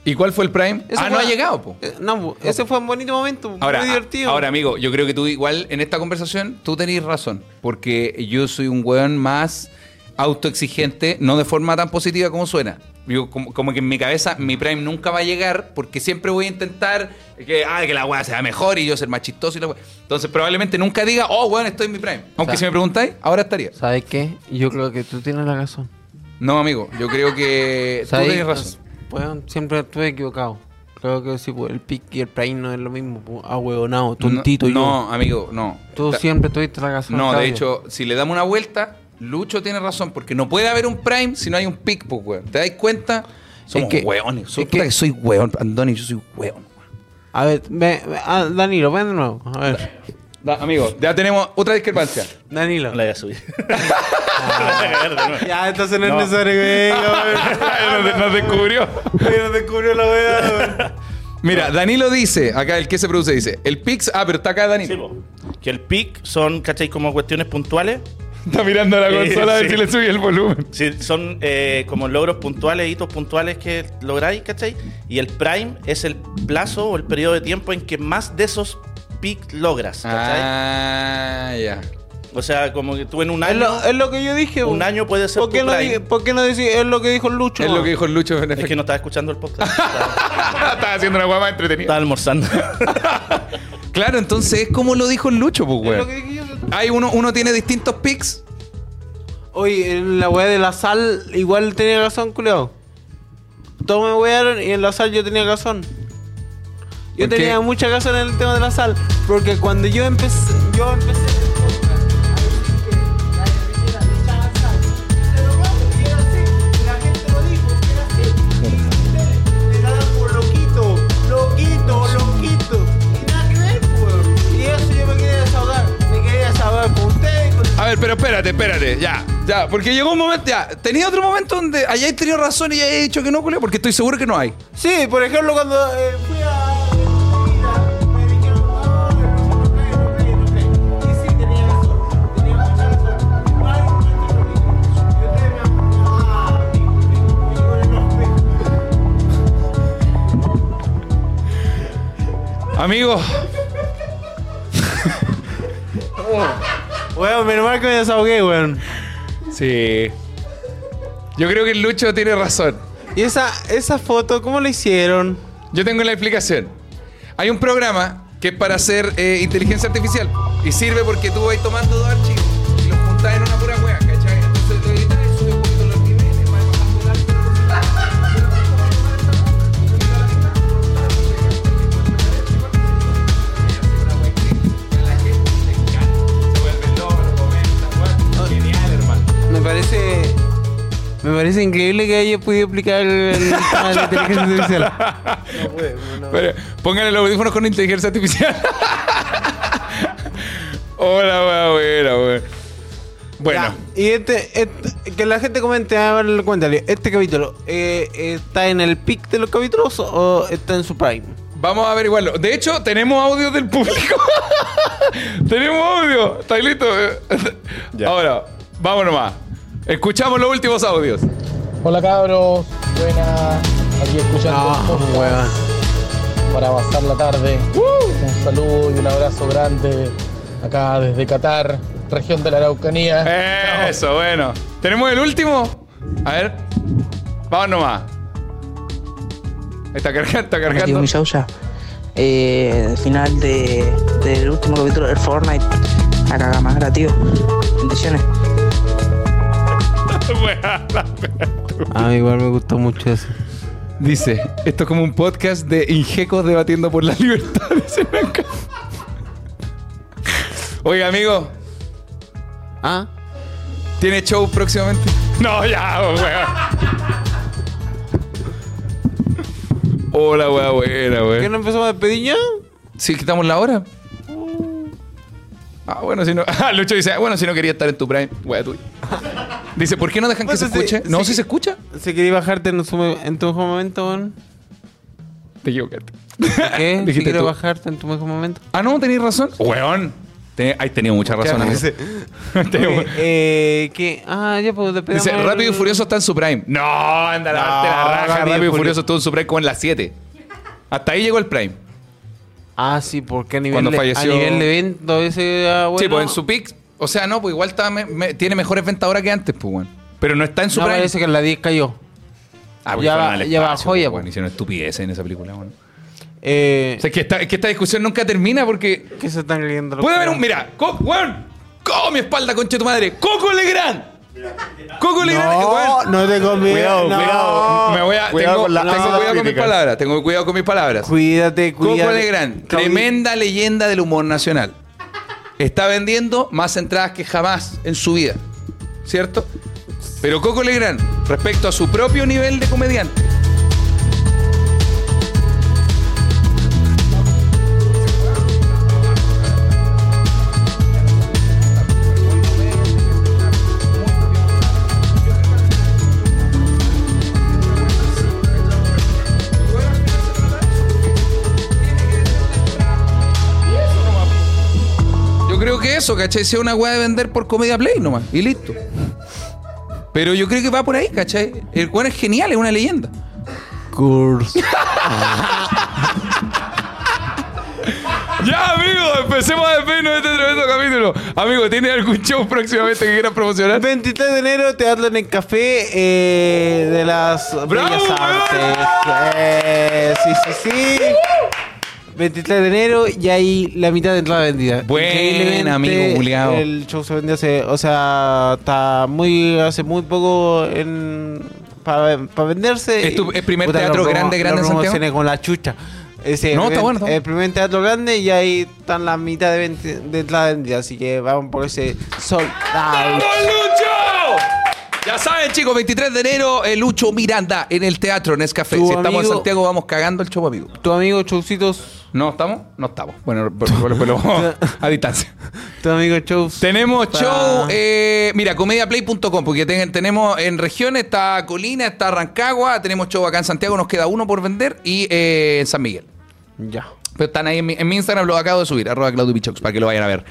¿Y cuál fue el prime? Eso ah, no ha llegado, po. Eh, No, po, ese fue un bonito momento, Ahora, muy divertido. ahora, amigo, yo creo que tú igual en esta conversación tú tenés razón. Porque yo soy un weón más autoexigente, no de forma tan positiva como suena. Yo, como, como que en mi cabeza mi prime nunca va a llegar porque siempre voy a intentar que, ah, que la weá sea mejor y yo ser más chistoso y la weá. Entonces probablemente nunca diga, oh, weón, estoy en mi prime. Aunque O sea, si me preguntáis, ahora estaría. ¿Sabes qué? Yo creo que tú tienes la razón. No, amigo, yo creo que tú tienes razón. Bueno, siempre estuve equivocado. Creo que sí, pues, el pick y el prime no es lo mismo. pues, Ahueonado, tontito no, yo. no, amigo, no. Tú Ta- siempre tuviste la razón. No, de hecho, si le damos una vuelta, Lucho tiene razón, porque no puede haber un Prime si no hay un pick, pues, weón. ¿Te das cuenta? Somos que- weones. Soy, es que- soy weón, Andoni, yo soy weón. A ver, ve, ve- ah, Danilo, ven de nuevo. A ver. Da, amigo, ya tenemos otra discrepancia. Danilo. La voy a subir. Ya, entonces no, es necesario que nos, nos descubrió. Nos descubrió la wea, Mira, Danilo dice, acá el que se produce dice, el Pix, ah, pero está acá Sí, Danilo. po. que el pick son, ¿cachai? Como cuestiones puntuales. Está mirando a la Eh, consola a ver sí. si le subí el volumen. Sí, son eh, como logros puntuales, hitos puntuales que lográis, ¿cachai? Y el prime es el plazo o el periodo de tiempo en que más de esos pick logras, ¿cachai? Ah, ya. O sea, como que tú en un Es año, lo, es lo que yo dije. un güey. año puede ser ¿Por qué, tu no, prime. di- ¿Por qué no decir? Es lo que dijo Lucho. Es lo que dijo el Lucho en Es que no estaba escuchando el podcast. Estaba, Estaba haciendo una guapa entretenida. estaba almorzando. Claro, entonces es como lo dijo el Lucho, pues, Es lo weón. que dije yo. Hay uno, uno tiene distintos picks. Oye, en la weá de la sal, igual tenía razón, culiao. Todos me wearon y en la sal yo tenía razón. Yo tenía mucha razón en el tema de la sal. Porque cuando yo empecé, yo empecé a ver. Y eso yo me quería desahogar. Me quería desahogar, pues espérate, ya, ya, porque llegó un momento, ya, tenía otro momento donde hayáis tenido razón y hayáis dicho que no, porque estoy seguro que no hay. Sí, por ejemplo, cuando eh, fui a. Amigo, Weón, menos mal que me desahogué, weón. sí. Yo creo que el Lucho tiene razón. ¿Y esa, esa foto, cómo la hicieron? Yo tengo la explicación. Hay un programa que es para hacer eh, inteligencia artificial y sirve porque tú vas tomando dos archivos Me parece increíble que haya podido explicar el, tema de la inteligencia artificial. Pero, Pónganle los audífonos con inteligencia artificial. Hola, buena, wea. Bueno, Ya, Y este, este- que la gente comente, a ver, cuéntale, este capítulo, eh, ¿está en el pic de los capítulos o está en su prime? vamos a averiguarlo. De hecho, tenemos audio del público. tenemos audio. ¿Estáis listos? Ahora, vamos nomás. Escuchamos los últimos audios. Hola cabros, buena, aquí escuchando weón. para pasar la tarde. Un saludo y un abrazo grande acá desde Qatar, región de la Araucanía. Eso, bueno. ¿Tenemos el último? A ver. Vamos nomás. Está cargando, está cargando. mi Sousa, eh, el final de, del último capítulo del Fortnite. La caga más tío. Bendiciones. A mí igual me gustó mucho eso. Dice, esto es como un podcast de ingecos debatiendo por la libertad. Dice Blanca. Oiga, amigo. ¿Ah? ¿Tiene show próximamente? No, ya, weón. Hola, weón, buena, ¿Qué weón. no empezamos a despedir ya? ¿Sí quitamos la hora? Ah, bueno, si no. Ah, Lucho dice, bueno, si no quería estar en tu prime, wea tuya. Dice, ¿por qué no dejan que se Bueno, sí, escuche? No, sí. si se escucha. Si quería bajarte en, su- en tu mejor momento, weón. Te equivocaste. ¿Qué? Si tú. bajarte en tu mejor momento. Ah, no, tenías razón. Weón. Has tenido mucha razón, amigo. Dice, Tengo- eh, eh, ¿qué? Ah, ya pues despedimos Dice, Rápido y Furioso está en su prime. No, anda, No, darte la raja. Rápido y Rápido y Furioso. Furioso estuvo en su prime como en las 7. Hasta ahí llegó el prime. Ah, sí, porque a nivel, Cuando de, falleció- a nivel de evento ese ah, bueno. Sí, pues en su pick. O sea, no, pues igual está me- me- tiene mejores ventas ahora que antes, pues, weón. Pero no está en su No, prime. parece que en la 10 cayó. Ah, porque ya va- ya bajó ya, pues. Hicieron estupidez en esa película, weón. Eh, O sea, es que, esta, es que esta discusión nunca termina porque. ¿Qué se están leyendo Puede haber un. Mira, Co- weón. ¡Cojo mi espalda, concha de tu madre! ¡Coco Legrand! ¡Coco Legrand! No, weón. no te conviene. Cuidado, no. cuidado. Me voy a. Cuidado tengo con la- tengo cuidado con mis palabras. Tengo cuidado con mis palabras. Cuídate, cuídate. Coco Legrand, tremenda leyenda del humor nacional. Está vendiendo más entradas que jamás en su vida. ¿Cierto? Pero Coco Legrand, respecto a su propio nivel de comediante. Que eso, ¿cachai? Sea una weá de vender por Comedia Play nomás. Y listo. Pero yo creo que va por ahí, ¿cachai? El weón es genial, es una leyenda. Curse. Ya, amigo, empecemos a despedirnos de este tremendo capítulo. Amigo, ¿tiene algún show próximamente que quieras promocionar? 23 de enero, Teatro en el Café eh, de las Bellas! Artes. Eh, sí, sí, sí. 23 de enero y hay la mitad de entrada vendida. Buen amigo, culiao. El show se vendió hace, o sea, está muy, hace muy poco en para venderse. ¿Es tu- es primer puta, teatro grande, grande en Santiago? con la chucha. Ese No, está bueno, está. El primer teatro grande y ahí están la mitad de, entrada vendida. Así que vamos por ese out. ¡Vamos, Lucho! Ya saben, chicos, 23 de enero, el Lucho Miranda en el teatro Nescafé. Si estamos en Santiago, vamos cagando el show, amigo. Tu amigo Chaucitos ¿No estamos? No estamos. Bueno, pero, pero- pero- a distancia. Tu amigo shows. Tenemos Pa- show, eh, mira, comediaplay.com, porque ten- tenemos en regiones, está Colina, está Rancagua, tenemos show acá en Santiago, nos queda uno por vender, y eh, en San Miguel. Ya. Pero están ahí en mi, en mi Instagram, lo acabo de subir, arroba Claudio Pichox, para que lo vayan a ver.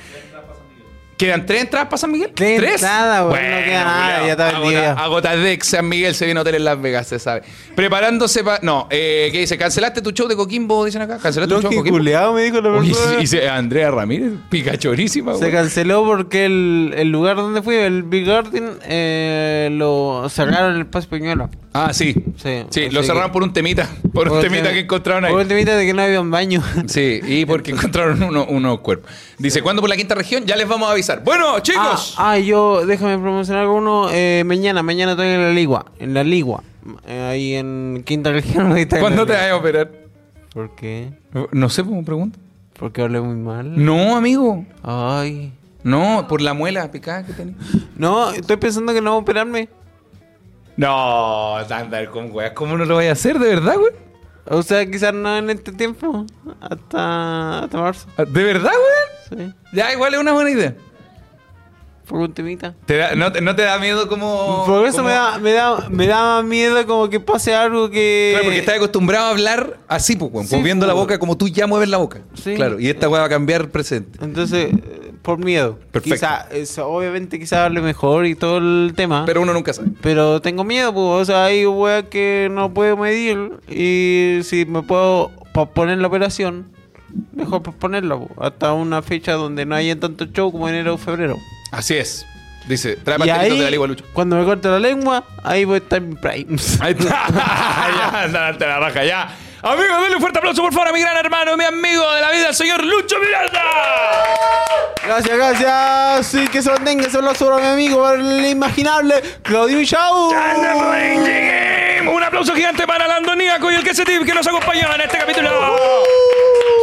¿Quedan tres entradas para San Miguel? Tres ¿Tres? entradas, weón, no queda nada, culiao. ya está vendido. Agotadex, San Miguel, se viene a hotel en Las Vegas, se sabe. Preparándose para... No, eh, ¿qué dice? ¿Cancelaste tu show de Coquimbo, dicen acá? ¿Cancelaste tu show de Coquimbo? culeado, me dijo la persona. dice Andrea Ramírez, picachorísima, Se güey. canceló porque el, el lugar donde fui, el Big Garden, eh, lo cerraron el Paz Peñuelo. Ah, sí. Sí, Sí, lo cerraron que- por un temita. Por un Por temita tem- que encontraron ahí. Por el temita de que no había un baño. Sí, y porque encontraron uno- unos cuerpos. Dice, ¿cuándo por la quinta región? Ya les vamos a avisar. Bueno, chicos. Ah, ah, yo, déjame promocionar uno. Eh, mañana, mañana estoy en la Ligua. En la Ligua. Eh, ahí en Quinta Región. ¿Cuándo te vas a operar? ¿Por qué? No sé, ¿cómo pregunto? Porque hablé muy mal. No, amigo. Ay. No, por la muela picada que tenía. No, estoy pensando que no voy a operarme. No, andar con weas. ¿Cómo no lo voy a hacer, de verdad, güey? O sea, quizás no en este tiempo. Hasta, hasta marzo. ¿De verdad, güey? Sí. Ya, igual es una buena idea. Por un temita. ¿Te da- no, te- no te da miedo como...? Por eso como- me da, me, da, me da miedo como que pase algo que... Claro, porque estás acostumbrado a hablar así, pues, weón, Sí, moviendo la pues. boca como tú ya mueves la boca. Sí. Claro, y esta weá va a cambiar presente. Entonces, por miedo. Perfecto. Quizá, es- obviamente quizá hable mejor y todo el tema. Pero uno nunca sabe. Pero tengo miedo, pues. O sea, hay weas que no puedo medir. Y si me puedo posponer la operación, mejor posponerla, pues, Hasta una fecha donde no haya tanto show como enero o febrero. Así es. Dice, trae pastelitos de la lengua, Lucho. cuando me corte la lengua, ahí voy a estar en prime. Ahí está. ya, anda, la raja, ya. Amigos, denle un fuerte aplauso, por favor, a mi gran hermano, mi amigo de la vida, el señor Lucho Miranda. Gracias, gracias. Sí, que se mantenga ese aplauso para mi amigo, para el inimaginable Claudio Chau. Un aplauso gigante para el Andoníaco y el que se que nos acompañó en este capítulo.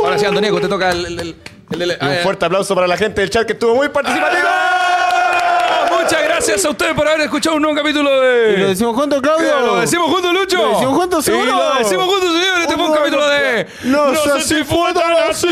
Ahora sí, Andoníaco, te toca el... el- el- el- el- Y un ah, fuerte aplauso para la gente del chat que estuvo muy participativo. Gracias a ustedes por haber escuchado un nuevo capítulo Y lo de... decimos juntos, Claudio. ¿Lo decimos juntos, Lucho? Lo decimos juntos, seguro. lo decimos juntos, señores. Este fue un capítulo de... No sé si fue tan así.